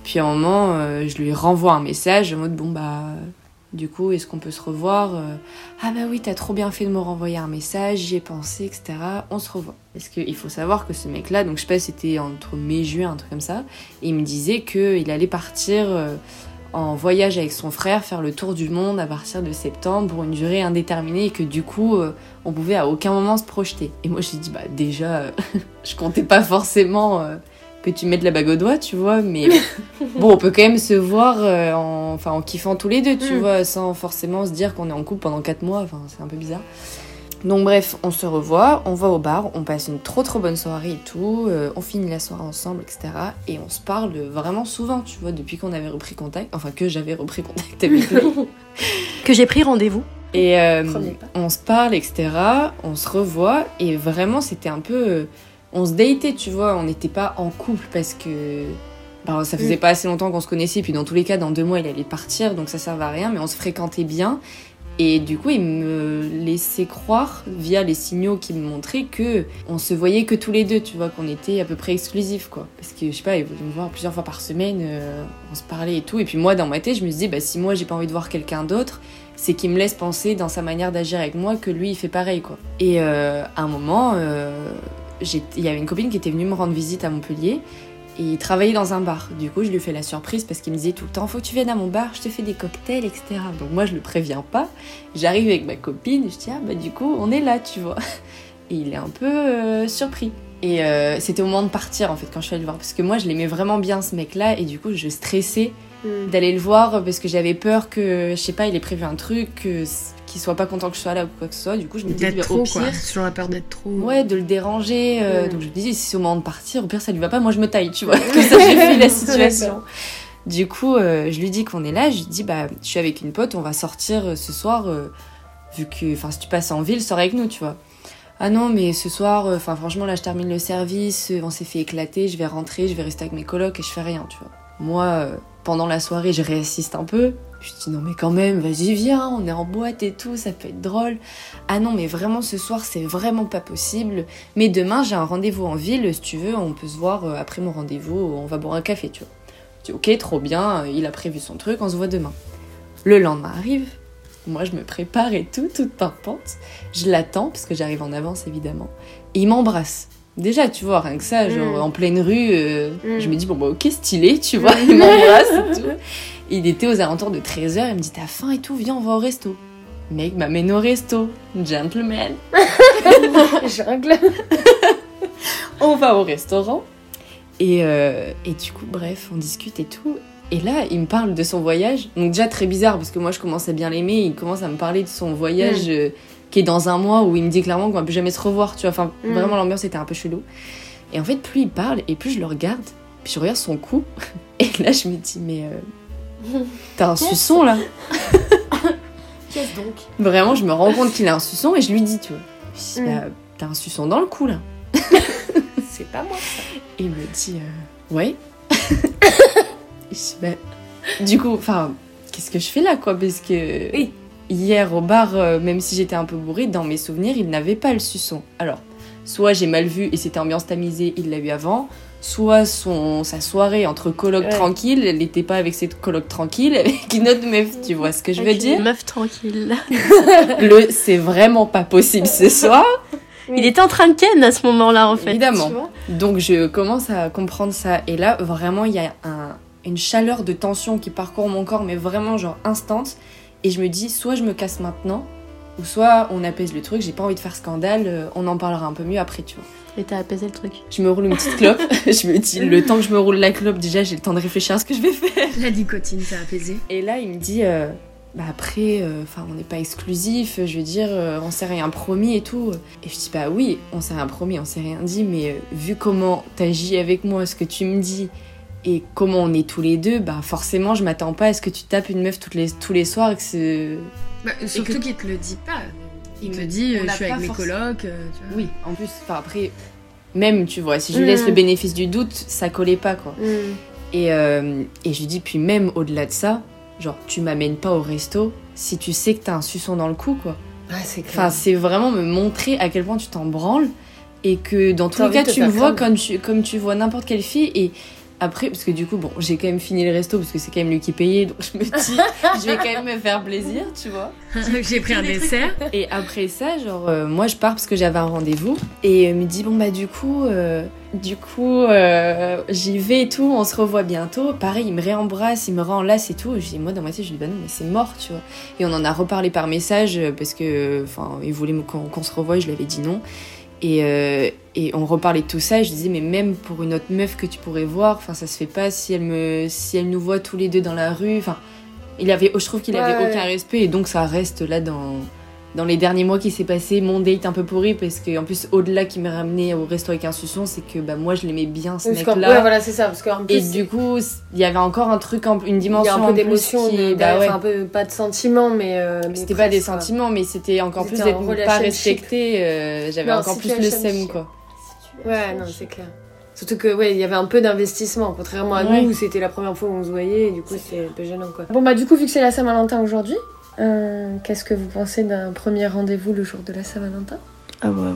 Speaker 5: Puis, à un moment, je lui renvoie un message en mode, bon, bah... Du coup, est-ce qu'on peut se revoir Euh, Ah bah oui, t'as trop bien fait de me renvoyer un message, j'y ai pensé, etc. On se revoit. Parce qu'il faut savoir que ce mec-là, donc je sais pas, c'était entre mai juin, un truc comme ça, il me disait qu'il allait partir euh, en voyage avec son frère, faire le tour du monde à partir de septembre pour une durée indéterminée, et que du coup, euh, on pouvait à aucun moment se projeter. Et moi, j'ai dit, bah déjà, [laughs] je comptais pas forcément... que tu mettes la bague au doigt, tu vois, mais [laughs] bon, on peut quand même se voir euh, en, enfin, en kiffant tous les deux, tu
Speaker 1: Mm.
Speaker 5: vois, sans forcément se dire qu'on est en couple pendant 4 mois, enfin, c'est un peu bizarre. Donc bref, on se revoit, on va au bar, on passe une trop trop bonne soirée et tout, euh, on finit la soirée ensemble, etc. Et on se parle vraiment souvent, tu vois, depuis qu'on avait repris contact, enfin que j'avais repris contact [laughs] avec lui.
Speaker 3: Que j'ai pris rendez-vous.
Speaker 5: Et euh, on se parle, etc. On se revoit. Et vraiment, c'était un peu. On se datait, tu vois. On n'était pas en couple parce que. bah, ça faisait
Speaker 2: Mm.
Speaker 5: pas assez longtemps qu'on se connaissait. Puis dans tous les cas, dans deux mois, il allait partir. Donc ça servait à rien. Mais on se fréquentait bien. Et du coup, il me laissait croire, via les signaux qu'il me montrait, que on se voyait que tous les deux, tu vois, qu'on était à peu près exclusifs, quoi. Parce que, je sais pas, il voulait me voir plusieurs fois par semaine, euh, on se parlait et tout. Et puis moi, dans ma tête, je me disais, bah si moi, j'ai pas envie de voir quelqu'un d'autre, c'est qu'il me laisse penser dans sa manière d'agir avec moi que lui, il fait pareil, quoi. Et euh, à un moment, euh, il y avait une copine qui était venue me rendre visite à Montpellier. Et il travaillait dans un bar. Du coup, je lui fais la surprise parce qu'il me disait tout le temps Faut que tu viennes à mon bar, je te fais des cocktails, etc. Donc, moi, je le préviens pas. J'arrive avec ma copine, je dis Ah, bah, du coup, on est là, tu vois. [laughs] Et il est un peu euh, surpris. Et euh, c'était au moment de partir, en fait, quand je suis allée le voir. Parce que moi, je l'aimais vraiment bien, ce mec-là. Et du coup, je stressais
Speaker 2: Mm.
Speaker 5: d'aller le voir parce que j'avais peur que, je sais pas, il ait prévu un truc, que- qu'il soit pas content que je sois là ou quoi que ce soit. Du coup, je me disais
Speaker 1: D'être
Speaker 5: bah,
Speaker 1: trop
Speaker 5: au pire,
Speaker 1: quoi. C'est toujours la peur d'être trop.
Speaker 5: Ouais, de le déranger. euh. Donc je me disais, si c'est au moment de partir, au pire ça lui va pas, moi je me taille, tu vois. [laughs] Comme ça j'ai vu la [laughs] situation. Du coup, euh, je lui dis qu'on est là, je lui dis, bah, je suis avec une pote, on va sortir euh, ce soir, euh, vu que, enfin, si tu passes en ville, sors avec nous, tu vois. ah non, mais ce soir, euh, enfin franchement, là, je termine le service, euh, on s'est fait éclater, je vais rentrer, je vais rester avec mes colocs et je fais rien, tu vois. Moi, euh, pendant la soirée, je réassiste un peu. Je dis non, mais quand même, vas-y, viens, on est en boîte et tout, ça peut être drôle. Ah non, mais vraiment, ce soir, c'est vraiment pas possible. Mais demain, j'ai un rendez-vous en ville, si tu veux, on peut se voir euh, après mon rendez-vous, on va boire un café, tu vois. Je dis ok, trop bien, il a prévu son truc, on se voit demain. Le lendemain arrive, moi, je me prépare et tout, toute pimpante. Je l'attends, parce que j'arrive en avance, évidemment. Et il m'embrasse. Déjà, tu vois, rien que ça, genre
Speaker 2: Mm.
Speaker 5: en pleine rue, euh,
Speaker 2: Mm.
Speaker 5: je me dis, bon, bah, ok, stylé, tu vois, il m'embrasse et [laughs] tout. Il était aux alentours de 13h, il me dit, t'as faim et tout, viens, on va au resto. Le mec m'amène au resto. Gentleman. [laughs]
Speaker 2: Jungle. [laughs]
Speaker 5: On va au restaurant. Et, euh, et du coup, bref, on discute et tout. Et là, il me parle de son voyage. Donc déjà très bizarre, parce que moi, je commence à bien l'aimer. Il commence à me parler de son voyage euh, qui est dans un mois, où il me dit clairement qu'on va plus jamais se revoir. Tu vois, enfin,
Speaker 2: Mm.
Speaker 5: vraiment, l'ambiance était un peu chelou. Et en fait, plus il parle, et plus je le regarde. Puis je regarde son cou. [laughs] Et là, je me dis, mais... euh, [laughs] T'as un suçon, là [laughs]
Speaker 3: Qu'est-ce donc?
Speaker 5: Vraiment, je me rends compte qu'il a un suçon et je lui dis, tu vois. Je dis,
Speaker 2: Mm.
Speaker 5: bah, t'as un suçon dans le cou, là.
Speaker 2: C'est pas moi.
Speaker 5: Et il me dit, euh, ouais. Et je dis, bah, du coup, enfin, qu'est-ce que je fais là, quoi? Parce que
Speaker 2: Oui.
Speaker 5: Hier au bar, euh, même si j'étais un peu bourrée, dans mes souvenirs, il n'avait pas le suçon. Alors, soit j'ai mal vu et c'était ambiance tamisée, il l'a eu avant. Soit son, sa soirée entre colocs
Speaker 2: Ouais.
Speaker 5: tranquilles, elle n'était pas avec ses colocs tranquilles, [laughs] avec une autre meuf, tu vois ce que je veux
Speaker 3: Avec une
Speaker 5: dire?
Speaker 3: Meuf tranquille. [laughs]
Speaker 5: Le c'est vraiment pas possible ce soir.
Speaker 3: Il était en train de ken à ce moment-là, en fait.
Speaker 5: Évidemment. Donc je commence à comprendre ça. Et là, vraiment, il y a un- une chaleur de tension qui parcourt mon corps, mais vraiment genre instante. Et je me dis, soit je me casse maintenant, ou soit on apaise le truc, j'ai pas envie de faire scandale, euh, on en parlera un peu mieux après, tu vois.
Speaker 3: Et t'as apaisé le truc.
Speaker 5: Je me roule une petite clope, [laughs] [laughs] je me dis, le temps que je me roule la clope, déjà j'ai le temps de réfléchir à ce que je vais faire.
Speaker 1: La nicotine, a apaisé.
Speaker 5: Et là, il me dit, euh, bah après, euh, enfin, on n'est pas exclusif, je veux dire, euh, on s'est rien promis et tout. Et je dis, bah oui, on s'est rien promis, on s'est rien dit, mais vu comment t'agis avec moi, ce que tu me dis, et comment on est tous les deux, bah forcément, je m'attends pas à ce que tu tapes une meuf toutes les, tous les soirs et que c'est.
Speaker 1: Bah, surtout
Speaker 5: que-
Speaker 1: qu'il te le dit pas. Il,
Speaker 5: Il
Speaker 1: te
Speaker 5: me-
Speaker 1: dit, euh, je suis avec mes colocs. euh, tu vois.
Speaker 5: Oui, en plus, enfin après, même, tu vois, si je lui
Speaker 2: Mm.
Speaker 5: laisse le bénéfice du doute, ça collait pas, quoi.
Speaker 2: Mm.
Speaker 5: Et, euh, et je lui dis, puis même au-delà de ça, genre, tu m'amènes pas au resto si tu sais que t'as un suçon dans le cou, quoi.
Speaker 2: Ah, c'est.
Speaker 5: Enfin, c'est vraiment me montrer à quel point tu t'en branles et que dans tous les cas, tu me vois
Speaker 2: comme.
Speaker 5: comme tu, comme tu vois n'importe quelle fille. Et après, parce que du coup, bon, j'ai quand même fini le resto parce que c'est quand même lui qui payait, donc je me dis, [laughs] je vais quand même me faire plaisir, tu vois. [laughs]
Speaker 1: J'ai pris un dessert.
Speaker 5: Et après ça, genre, euh, moi je pars parce que j'avais un rendez-vous et il me dit, bon bah du coup, euh, du coup, euh, j'y vais et tout, on se revoit bientôt. Pareil, il me réembrasse, il me renlace et tout. Je dis, moi dans ma tête, je lui dis, bah non, mais c'est mort, tu vois. Et on en a reparlé par message parce que, enfin, il voulait qu'on se revoie, je lui avais dit non. Et, euh, et on reparlait de tout ça et je disais mais même pour une autre meuf que tu pourrais voir, enfin ça se fait pas si elle me si elle nous voit tous les deux dans la rue, enfin il avait je trouve qu'il avait
Speaker 2: Ouais, ouais.
Speaker 5: aucun respect et donc ça reste là dans dans les derniers mois qui s'est passé mon date un peu pourri parce que en plus au-delà qui m'a ramené au resto avec un suçon, c'est que bah moi je l'aimais bien ce mec là.
Speaker 2: Ouais, voilà, c'est ça. Parce qu'en plus,
Speaker 5: Et du coup, il y avait encore un truc, en- une
Speaker 2: il y
Speaker 5: dimension
Speaker 2: a un
Speaker 5: en
Speaker 2: peu
Speaker 5: plus
Speaker 2: d'émotion,
Speaker 5: qui-
Speaker 2: de-
Speaker 5: bah ouais.
Speaker 2: un peu pas de sentiments, mais. euh, mais
Speaker 5: C'était pas des sentiments, mais c'était encore plus d'être pas respecté. euh, J'avais encore plus le seum, quoi.
Speaker 2: Ouais, non, c'est clair. Surtout que, ouais, il y avait un peu d'investissement, contrairement à
Speaker 5: Ouais.
Speaker 2: nous où c'était la première fois où on se voyait, et du coup, c'est un peu gênant, quoi. Bon, bah, du coup, vu que c'est la Saint-Valentin aujourd'hui, euh, qu'est-ce que vous pensez d'un premier rendez-vous le jour de la Saint-Valentin?
Speaker 3: Ah ouais.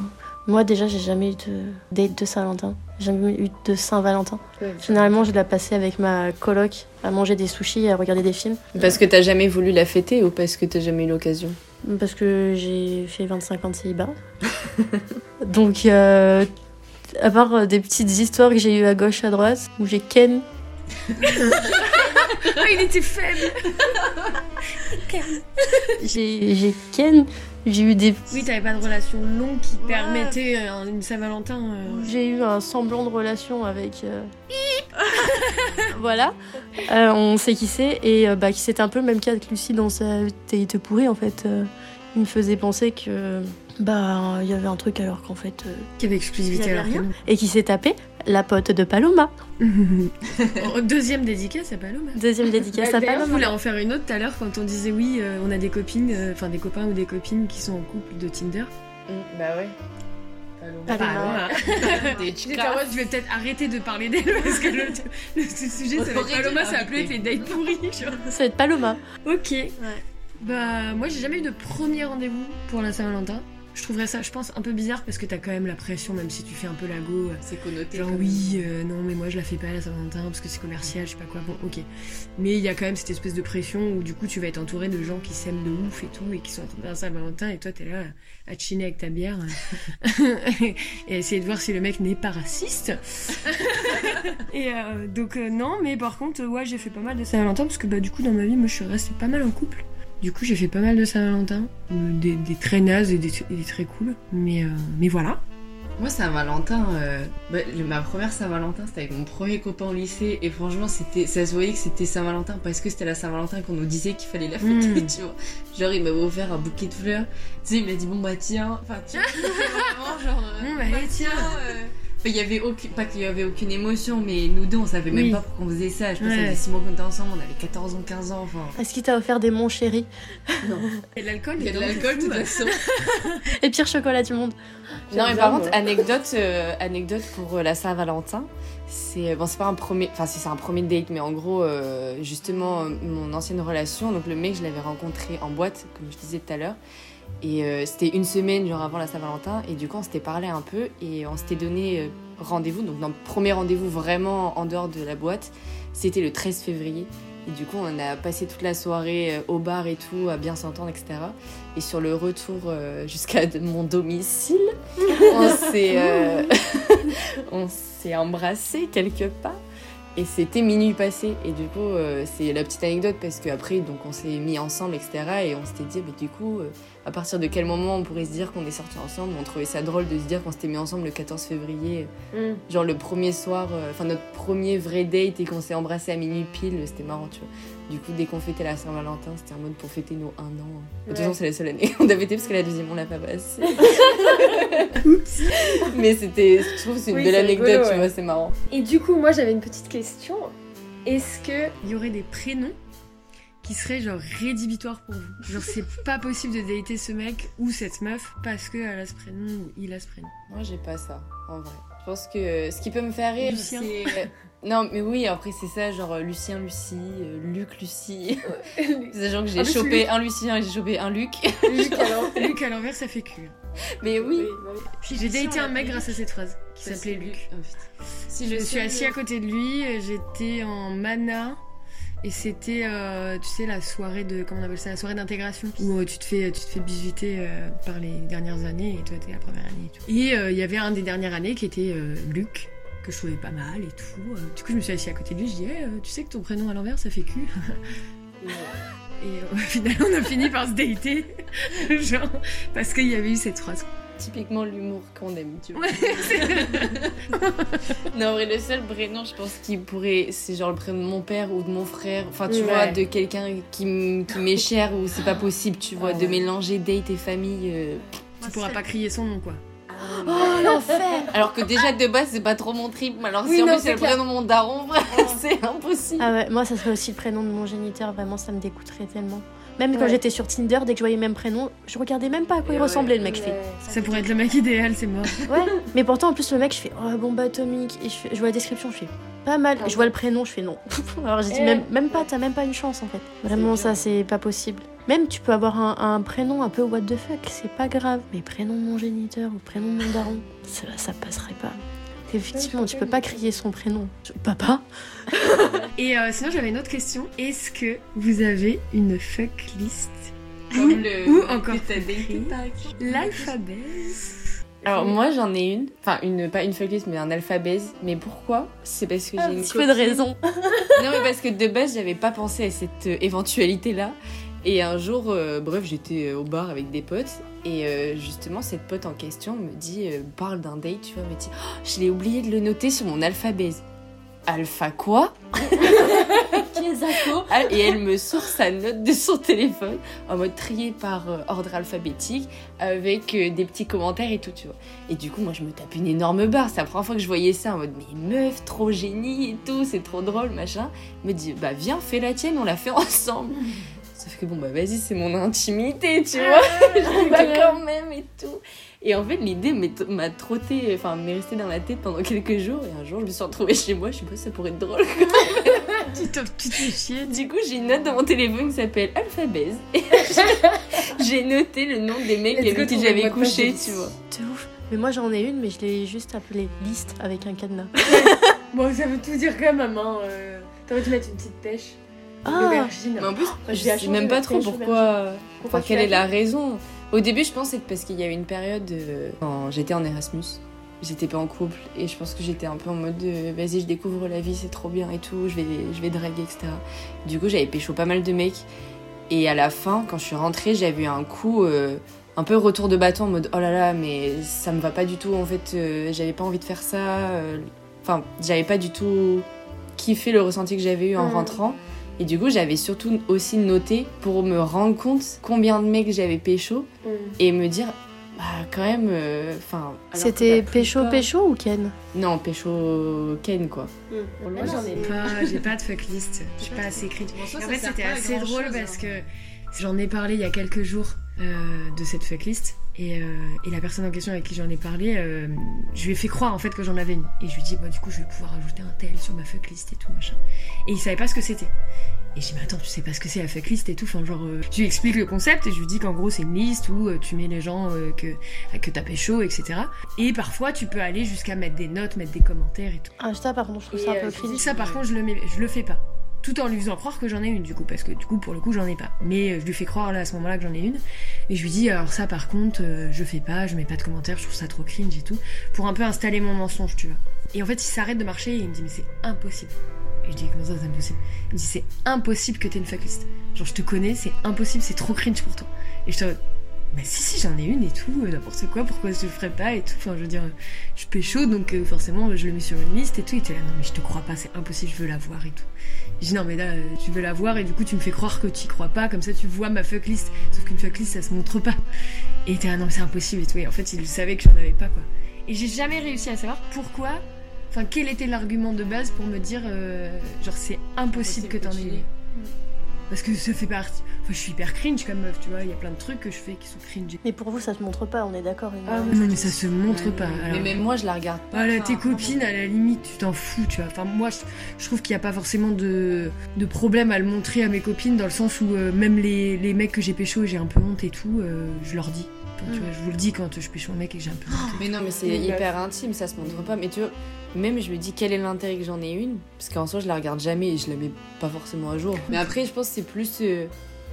Speaker 3: Moi, déjà, j'ai jamais eu de date de Saint-Valentin. J'ai jamais eu de Saint-Valentin. Généralement, je la passais avec ma coloc à manger des sushis et à regarder des films.
Speaker 5: Parce que t'as jamais voulu la fêter ou parce que t'as jamais eu l'occasion?
Speaker 3: Parce que j'ai fait 25 ans de célibat. [laughs] Donc, euh, à part euh, des petites histoires que j'ai eues à gauche, à droite, où j'ai ken.
Speaker 1: Oh, [laughs] il était faible. [laughs]
Speaker 3: J'ai j'ai ken. J'ai eu des.
Speaker 1: Oui, t'avais pas de relation longue qui
Speaker 3: Ouais.
Speaker 1: permettait euh, une Saint-Valentin. euh,
Speaker 3: J'ai eu un semblant de relation avec. euh, [laughs] voilà. On sait qui c'est. Et bah, qui c'était un peu le même cas que Lucie dans sa date pourrie en fait. Il me faisait penser que. Bah, il y avait un truc alors qu'en fait. euh,
Speaker 1: qui avait exclusivité
Speaker 3: Il y avait
Speaker 1: alors
Speaker 3: rien. Et qui s'est tapé la pote de Paloma. [laughs]
Speaker 1: Deuxième dédicace à Paloma.
Speaker 3: Deuxième dédicace à
Speaker 1: D'ailleurs, je
Speaker 3: Paloma.
Speaker 1: voulais en faire une autre tout à l'heure quand on disait oui, euh, on a des copines, euh, enfin des copains ou des copines qui sont en couple de Tinder.
Speaker 5: Bah ouais.
Speaker 3: Paloma.
Speaker 1: Paloma. [laughs]
Speaker 5: Des
Speaker 1: J'étais en mode, je vais peut-être arrêter de parler d'elle parce que le, le sujet, ça va être Paloma, ça va plus être les dates pourries. genre.
Speaker 3: Ça va être Paloma.
Speaker 1: Ok. Bah, moi, j'ai jamais eu de premier rendez-vous pour la Saint-Valentin. Je trouverais ça, je pense, un peu bizarre parce que t'as quand même la pression, même si tu fais un peu la go.
Speaker 5: C'est connoté.
Speaker 1: Genre oui, euh, non mais moi je la fais pas à la Saint-Valentin parce que c'est commercial, je sais pas quoi. Bon, ok. Mais il y a quand même cette espèce de pression où du coup tu vas être entouré de gens qui s'aiment de ouf et tout et qui sont en train de faire la Saint-Valentin et toi t'es là à chiner avec ta bière [laughs] et à essayer de voir si le mec n'est pas raciste. [laughs] et euh, donc euh, non, mais par contre euh, ouais j'ai fait pas mal de Saint-Valentin parce que bah du coup dans ma vie moi je suis restée pas mal en couple. Du coup j'ai fait pas mal de Saint-Valentin, euh, des, des très nazes et des, très cool. Mais, euh, mais voilà.
Speaker 5: Moi, Saint-Valentin, euh, bah, ma première Saint-Valentin, c'était avec mon premier copain au lycée. Et franchement, c'était, ça se voyait que c'était Saint-Valentin parce que c'était la Saint-Valentin qu'on nous disait qu'il fallait la fêter,
Speaker 1: Mm. [laughs]
Speaker 5: tu vois. Genre, il m'avait offert un bouquet de fleurs. Tu sais, il m'a dit, bon, bah, tiens. Enfin, tu vois, [laughs] vraiment, genre. euh,
Speaker 1: bah, allez, tiens.
Speaker 5: Enfin, il y avait aucune, pas qu'il y avait aucune émotion, mais nous deux, on savait même
Speaker 1: Oui.
Speaker 5: pas pourquoi on faisait ça. Je pense que ça
Speaker 1: Ouais.
Speaker 5: faisait 6 mois qu'on était ensemble, on avait 14 ans, 15 ans, enfin.
Speaker 3: Est-ce qu'il t'a offert des mon chéri [laughs]
Speaker 1: Et l'alcool,
Speaker 5: Il y a de l'alcool, de toute façon. [laughs]
Speaker 3: Et pire chocolat du monde.
Speaker 5: Non, mais par contre, anecdote, euh, anecdote pour euh, la Saint-Valentin. C'est bon, c'est pas un premier, enfin si c'est un premier date, mais en gros, euh, justement, mon ancienne relation, donc le mec, je l'avais rencontré en boîte, comme je disais tout à l'heure, et euh, c'était une semaine genre avant la Saint-Valentin, et du coup, on s'était parlé un peu et on s'était donné euh, rendez-vous. Donc, notre premier rendez-vous vraiment en dehors de la boîte, c'était le 13 février. Et du coup, on a passé toute la soirée euh, au bar et tout, à bien s'entendre, etc. Et sur le retour [laughs] jusqu'à mon domicile, on s'est euh, [laughs] on s'est embrassé quelque part. Et c'était minuit passé. Et du coup, c'est la petite anecdote parce qu'après, donc, on s'est mis ensemble, etc. Et on s'était dit, mais du coup, à partir de quel moment on pourrait se dire qu'on est sortis ensemble On trouvait ça drôle de se dire qu'on s'était mis ensemble le 14 février.
Speaker 2: Mm.
Speaker 5: Genre le premier soir, euh, enfin notre premier vrai date et qu'on s'est embrassé à minuit pile, c'était marrant, tu vois. Du coup, dès qu'on fêtait la Saint-Valentin, c'était en mode pour fêter nos un an. De toute façon, c'est la seule année qu'on a fêté parce que la deuxième, on l'a pas passé. [laughs] Mais c'était, je trouve c'est une
Speaker 2: Oui,
Speaker 5: belle anecdote,
Speaker 2: rigolo,
Speaker 5: tu vois, c'est marrant.
Speaker 2: Et du coup, moi j'avais une petite question. Est-ce que.
Speaker 1: Il y aurait des prénoms qui seraient genre rédhibitoires pour vous. Genre c'est pas possible de dater ce mec ou cette meuf parce que elle a ce prénom ou il a ce prénom.
Speaker 5: Moi, j'ai pas ça, en vrai. Je pense que ce qui peut me faire rire,
Speaker 1: Lucien.
Speaker 5: c'est. [laughs] Non, mais oui, après, c'est ça, genre euh, Lucien, Lucie, euh, Luc, Lucie. [laughs] c'est genre que j'ai
Speaker 2: plus,
Speaker 5: chopé un Lucien et j'ai chopé un Luc. [laughs]
Speaker 2: Luc,
Speaker 1: à l'envers ça fait cul.
Speaker 5: Mais oui.
Speaker 1: Puis j'ai daté un mec grâce à cette phrase qui s'appelait Luc.
Speaker 5: Si
Speaker 1: Je me suis assis à côté de lui, euh, j'étais en mana. Et c'était, euh, tu sais, la soirée de, comment on appelle ça, la soirée d'intégration, où euh, tu te fais, tu te fais bisuter euh, par les dernières années, et toi t'es la première année. Et tout. Et euh, il y avait un des dernières années qui était euh, Luc, que je trouvais pas mal et tout. Du coup, je me suis assis à côté de lui, je dis, Eh, euh, tu sais que ton prénom à l'envers, ça fait cul. [laughs] et [laughs] au final, on a fini par se dater, [laughs] genre, parce qu'il y avait eu cette phrase.
Speaker 5: Typiquement l'humour qu'on aime, tu vois.
Speaker 1: Ouais, [laughs]
Speaker 5: non, en vrai, le seul prénom, je pense qu'il pourrait. C'est genre le prénom de mon père ou de mon frère. Enfin, tu
Speaker 2: Ouais.
Speaker 5: vois, de quelqu'un qui, m'est cher ou c'est pas possible, tu vois,
Speaker 2: Ouais.
Speaker 5: de mélanger date et famille. euh.
Speaker 1: Tu pourras pas crier son nom, quoi.
Speaker 3: Oh l'enfer
Speaker 5: Alors que déjà de base, c'est pas trop mon trip. mais Alors,
Speaker 2: Oui,
Speaker 5: si en plus c'est le prénom de mon daron, vraiment, [laughs] c'est impossible.
Speaker 3: Ah ouais, moi ça serait aussi le prénom de mon géniteur, vraiment ça me dégoûterait tellement. Même quand
Speaker 2: Ouais.
Speaker 3: j'étais sur Tinder, dès que je voyais le même prénom, je regardais même pas à quoi
Speaker 5: Et
Speaker 3: il
Speaker 5: ouais.
Speaker 3: ressemblait le mec. Je fais,
Speaker 1: Ça pourrait être le mec idéal, c'est mort. [laughs]
Speaker 3: Ouais, mais pourtant en plus le mec je fais oh bombe atomique et je, fais- je vois la description je fais pas mal et je vois le prénom je fais non. [laughs] Alors j'ai dit
Speaker 2: Eh.
Speaker 3: même, même pas t'as même pas une chance en fait. Vraiment ça c'est pas possible. Même tu peux avoir un, un prénom un peu what the fuck c'est pas grave mais prénom de mon géniteur ou prénom de mon daron ça, ça passerait pas. Effectivement tu peux pas crier son prénom. Papa [laughs]
Speaker 1: Et euh, sinon, j'avais une autre question. Est-ce que vous avez une fuck list
Speaker 5: Comme le.
Speaker 1: ou encore. L'alphabet
Speaker 5: Alors, moi, j'en ai une. Enfin, une, pas une fucklist, mais un alphabet. Mais pourquoi? C'est parce que j'ai
Speaker 3: Un
Speaker 5: une
Speaker 3: petit peu de raison.
Speaker 5: Non, mais parce que de base, j'avais pas pensé à cette euh, éventualité-là. Et un jour, euh, bref, j'étais euh, au bar avec des potes. Et euh, justement, cette pote en question me dit, euh, parle d'un date, tu vois, me dit, Oh, je l'ai oublié de le noter sur mon alphabet. Alpha quoi? [laughs] [laughs] Ah, Et elle me sort sa note de son téléphone en mode trié par ordre alphabétique avec des petits commentaires et tout, tu vois. Et du coup, moi, je me tape une énorme barre. C'est la première fois que je voyais ça en mode, mais meuf, trop génie et tout, c'est trop drôle, machin. Elle me dit, bah viens, fais la tienne, on la fait [laughs] ensemble. Que bon, bah vas-y, c'est mon intimité, tu vois. [laughs] je dis, bah quand même et tout. Et en fait, l'idée m'a trotté, enfin, m'est restée dans la tête pendant quelques jours. Et un jour, je me suis retrouvée chez moi. Je sais pas, ça pourrait être drôle. [laughs]
Speaker 1: Tu te, tu te fais chier.
Speaker 5: Du coup, j'ai une note dans mon téléphone qui s'appelle Alphabet. Et [laughs] j'ai noté le nom des mecs
Speaker 2: Let's
Speaker 5: avec qui j'avais
Speaker 2: de
Speaker 5: couché,
Speaker 2: de
Speaker 5: tu vois.
Speaker 3: De ouf. Mais moi j'en ai une, mais je l'ai juste appelée liste avec un cadenas.
Speaker 2: Bon, ça veut tout dire quand même, hein. Euh... T'aurais dû mettre une petite pêche.
Speaker 3: Ah
Speaker 2: L'aubergine.
Speaker 5: Mais en plus,
Speaker 2: je
Speaker 5: sais même pas trop pourquoi.
Speaker 2: Pourquoi
Speaker 5: quelle est la raison Au début, je pense que c'est parce qu'il y a eu une période euh, quand j'étais en Erasmus. J'étais pas en couple et je pense que j'étais un peu en mode de vas-y, je découvre la vie, c'est trop bien et tout, je vais, je vais draguer, etc. Du coup, j'avais pécho pas mal de mecs. Et à la fin, quand je suis rentrée, j'avais eu un coup euh, un peu retour de bâton en mode oh là là, mais ça me va pas du tout en fait, euh, j'avais pas envie de faire ça. euh, Enfin, j'avais pas du tout kiffé le ressenti que j'avais eu en
Speaker 2: Mm.
Speaker 5: rentrant. Et du coup, j'avais surtout aussi noté pour me rendre compte combien de mecs j'avais pécho
Speaker 2: Mm.
Speaker 5: et me dire, bah quand même, euh, enfin.
Speaker 3: C'était pécho pécho ou Ken?
Speaker 5: Non, pécho Ken quoi.
Speaker 2: Mm.
Speaker 1: Moi, j'en ai pas, j'ai pas de fucklist. Je suis pas assez critique. En fait, c'était assez drôle parce que j'en ai parlé il y a quelques jours euh, de cette fucklist. Et, euh, et la personne en question avec qui j'en ai parlé, euh, je lui ai fait croire en fait que j'en avais une. Et je lui ai dit, bah du coup, je vais pouvoir ajouter un tel sur ma fucklist et tout machin. Et il savait pas ce que c'était. Et j'ai dit, mais attends, tu sais pas ce que c'est la fucklist et tout. Enfin, genre, euh, je lui explique le concept et je lui dis qu'en gros, c'est une liste où euh, tu mets les gens euh, que, que t'as pécho, etc. Et parfois, tu peux aller jusqu'à mettre des notes, mettre des commentaires et tout.
Speaker 3: Ah, ça par contre, je trouve
Speaker 2: Et,
Speaker 3: ça un
Speaker 2: euh,
Speaker 3: peu
Speaker 2: je dis
Speaker 3: critique.
Speaker 1: Ça, par contre, je le, mets, je le fais pas. Tout en lui faisant croire que j'en ai une, du coup, parce que du coup, pour le coup, j'en ai pas. Mais euh, je lui fais croire à ce moment-là que j'en ai une. Et je lui dis, alors ça, par contre, euh, je fais pas, je mets pas de commentaires, je trouve ça trop cringe et tout. Pour un peu installer mon mensonge, tu vois. Et en fait, il s'arrête de marcher et il me dit, mais c'est impossible. Et je dis, comment ça, c'est impossible? Il me dit, c'est impossible que t'aies une fucklist. Genre, je te connais, c'est impossible, c'est trop cringe pour toi. Et je te bah si, si, j'en ai une et tout, euh, n'importe quoi, pourquoi je le ferais pas et tout. Enfin, je veux dire, je pécho, donc forcément, je le mets sur une liste et tout. Il était là, non, mais je te crois pas, c'est impossible, je veux la voir et tout. J'ai dit, non, mais là, euh, tu veux la voir et du coup, tu me fais croire que tu y crois pas, comme ça, tu vois ma fucklist. Sauf qu'une fucklist, ça se montre pas. Et était là, non, mais c'est impossible et tout. Et en fait, il savait que j'en avais pas, quoi. Et j'ai jamais réussi à savoir pourquoi, enfin, quel était l'argument de base pour me dire, euh, genre, c'est impossible que t'en aies. Parce que ça fait partie. Enfin, je suis hyper cringe comme meuf, tu vois. Il y a plein de trucs que je fais qui sont cringe.
Speaker 3: Mais pour vous, ça se montre pas, on est d'accord.
Speaker 2: Ah,
Speaker 1: Non, mais ça se montre pas.
Speaker 5: Mais
Speaker 1: Alors,
Speaker 5: même moi, je la regarde pas.
Speaker 1: voilà, tes copines, à la limite, tu t'en fous, tu vois. Enfin, moi, je, je trouve qu'il n'y a pas forcément de, de problème à le montrer à mes copines, dans le sens où euh, même les, les mecs que j'ai pécho et j'ai un peu honte et tout, euh, je leur dis. Enfin, tu
Speaker 3: Mm.
Speaker 1: vois, je vous le dis quand je pécho un mec et que j'ai un peu honte.
Speaker 5: Mais non, mais c'est
Speaker 2: Oui, bah.
Speaker 5: hyper intime, ça se montre pas. Mais tu vois, même je me dis quel est l'intérêt que j'en ai une, parce qu'en soi je la regarde jamais et je la mets pas forcément à jour. Mais après, je pense que c'est plus. euh,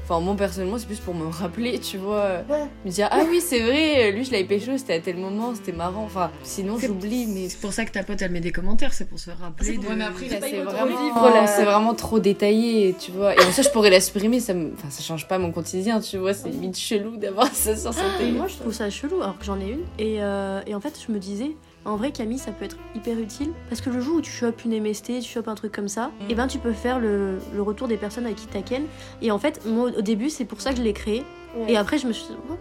Speaker 5: Enfin, moi personnellement, c'est plus pour me rappeler, tu vois.
Speaker 3: Ouais.
Speaker 5: Me dire, ah oui, c'est vrai, lui je l'avais pécho, c'était à tel moment, c'était marrant. Enfin, sinon j'oublie, mais.
Speaker 1: C'est pour ça que ta pote, elle met des commentaires, c'est pour se rappeler. de...
Speaker 5: Ouais, mais après,
Speaker 2: pas,
Speaker 5: c'est vraiment, c'est vraiment trop détaillé, tu vois. Et en ça, je pourrais la supprimer, ça, me... enfin, ça change pas mon quotidien, tu vois. C'est limite chelou d'avoir [laughs] ça sur son
Speaker 3: Et
Speaker 5: téléphone.
Speaker 3: moi, je trouve ça chelou, alors que j'en ai une. Et, euh, et en fait, je me disais, en vrai, Camille, ça peut être hyper utile. Parce que le jour où tu chopes une MST, tu chopes un truc comme ça,
Speaker 5: Mm.
Speaker 3: et ben tu peux faire le, le retour des personnes à qui t'as ken. Et en fait, moi, au début, c'est pour ça que je l'ai créé. Et après, je me suis dit, oh,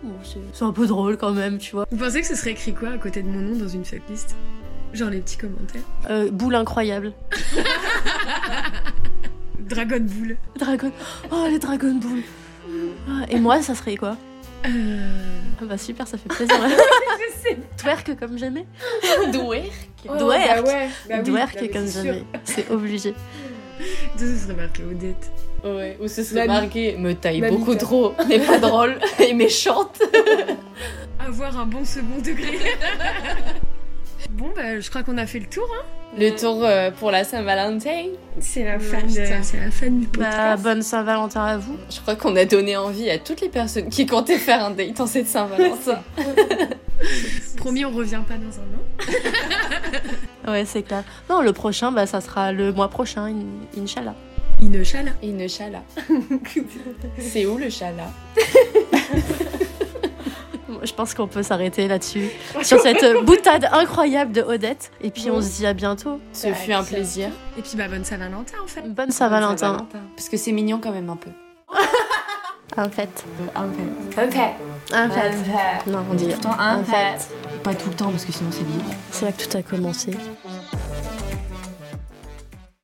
Speaker 3: c'est un peu drôle quand même, tu vois.
Speaker 1: Vous pensez que ce serait écrit quoi à côté de mon nom dans une checklist Genre les petits commentaires.
Speaker 3: Euh, boule incroyable. [laughs]
Speaker 1: Dragon Ball.
Speaker 3: Dragon. Oh, les Dragon Ball. Ah, Et moi, ça serait quoi?
Speaker 1: Euh...
Speaker 3: Ah Bah super, ça fait plaisir. [laughs]
Speaker 2: Je sais.
Speaker 3: Twerk comme jamais. [laughs]
Speaker 5: Doué.
Speaker 2: Oh,
Speaker 3: Dwerk.
Speaker 2: bah ouais. Bah oui,
Speaker 3: Twerk
Speaker 2: bah
Speaker 3: comme jamais. [laughs] C'est obligé.
Speaker 1: Ça, ce serait marqué Odette.
Speaker 5: Ouais, ou ce serait marqué me taille beaucoup trop, n'est pas drôle et méchante.
Speaker 1: Avoir un bon second degré. Bon, bah, je crois qu'on a fait le tour. Hein.
Speaker 5: Le tour euh, pour la Saint-Valentin.
Speaker 1: C'est la,
Speaker 2: Ouais,
Speaker 1: fin de- la fin du
Speaker 3: Bah,
Speaker 1: podcast.
Speaker 3: bonne Saint-Valentin à vous.
Speaker 5: Je crois qu'on a donné envie à toutes les personnes qui comptaient faire un date en cette Saint-Valentin. [laughs]
Speaker 1: Promis, on revient pas dans un an. [laughs]
Speaker 3: Ouais, c'est clair. Non, le prochain, bah, ça sera le mois prochain, in- Inch'Allah.
Speaker 5: Une chala. C'est où le chala [laughs]
Speaker 3: Je pense qu'on peut s'arrêter là-dessus. sur cette boutade incroyable de Odette. Et puis, on se dit à bientôt.
Speaker 5: Ce fut un plaisir.
Speaker 1: Et puis, bah, bonne Saint-Valentin en fait.
Speaker 3: Bonne Saint-Valentin.
Speaker 5: Parce que c'est mignon quand même un peu. [laughs]
Speaker 3: En fait.
Speaker 5: Un peu.
Speaker 2: Un fait.
Speaker 3: En fait. Non, on dit
Speaker 5: Tout le temps
Speaker 3: en fait.
Speaker 5: Pas tout le temps parce que sinon c'est libre.
Speaker 3: C'est là que tout a commencé.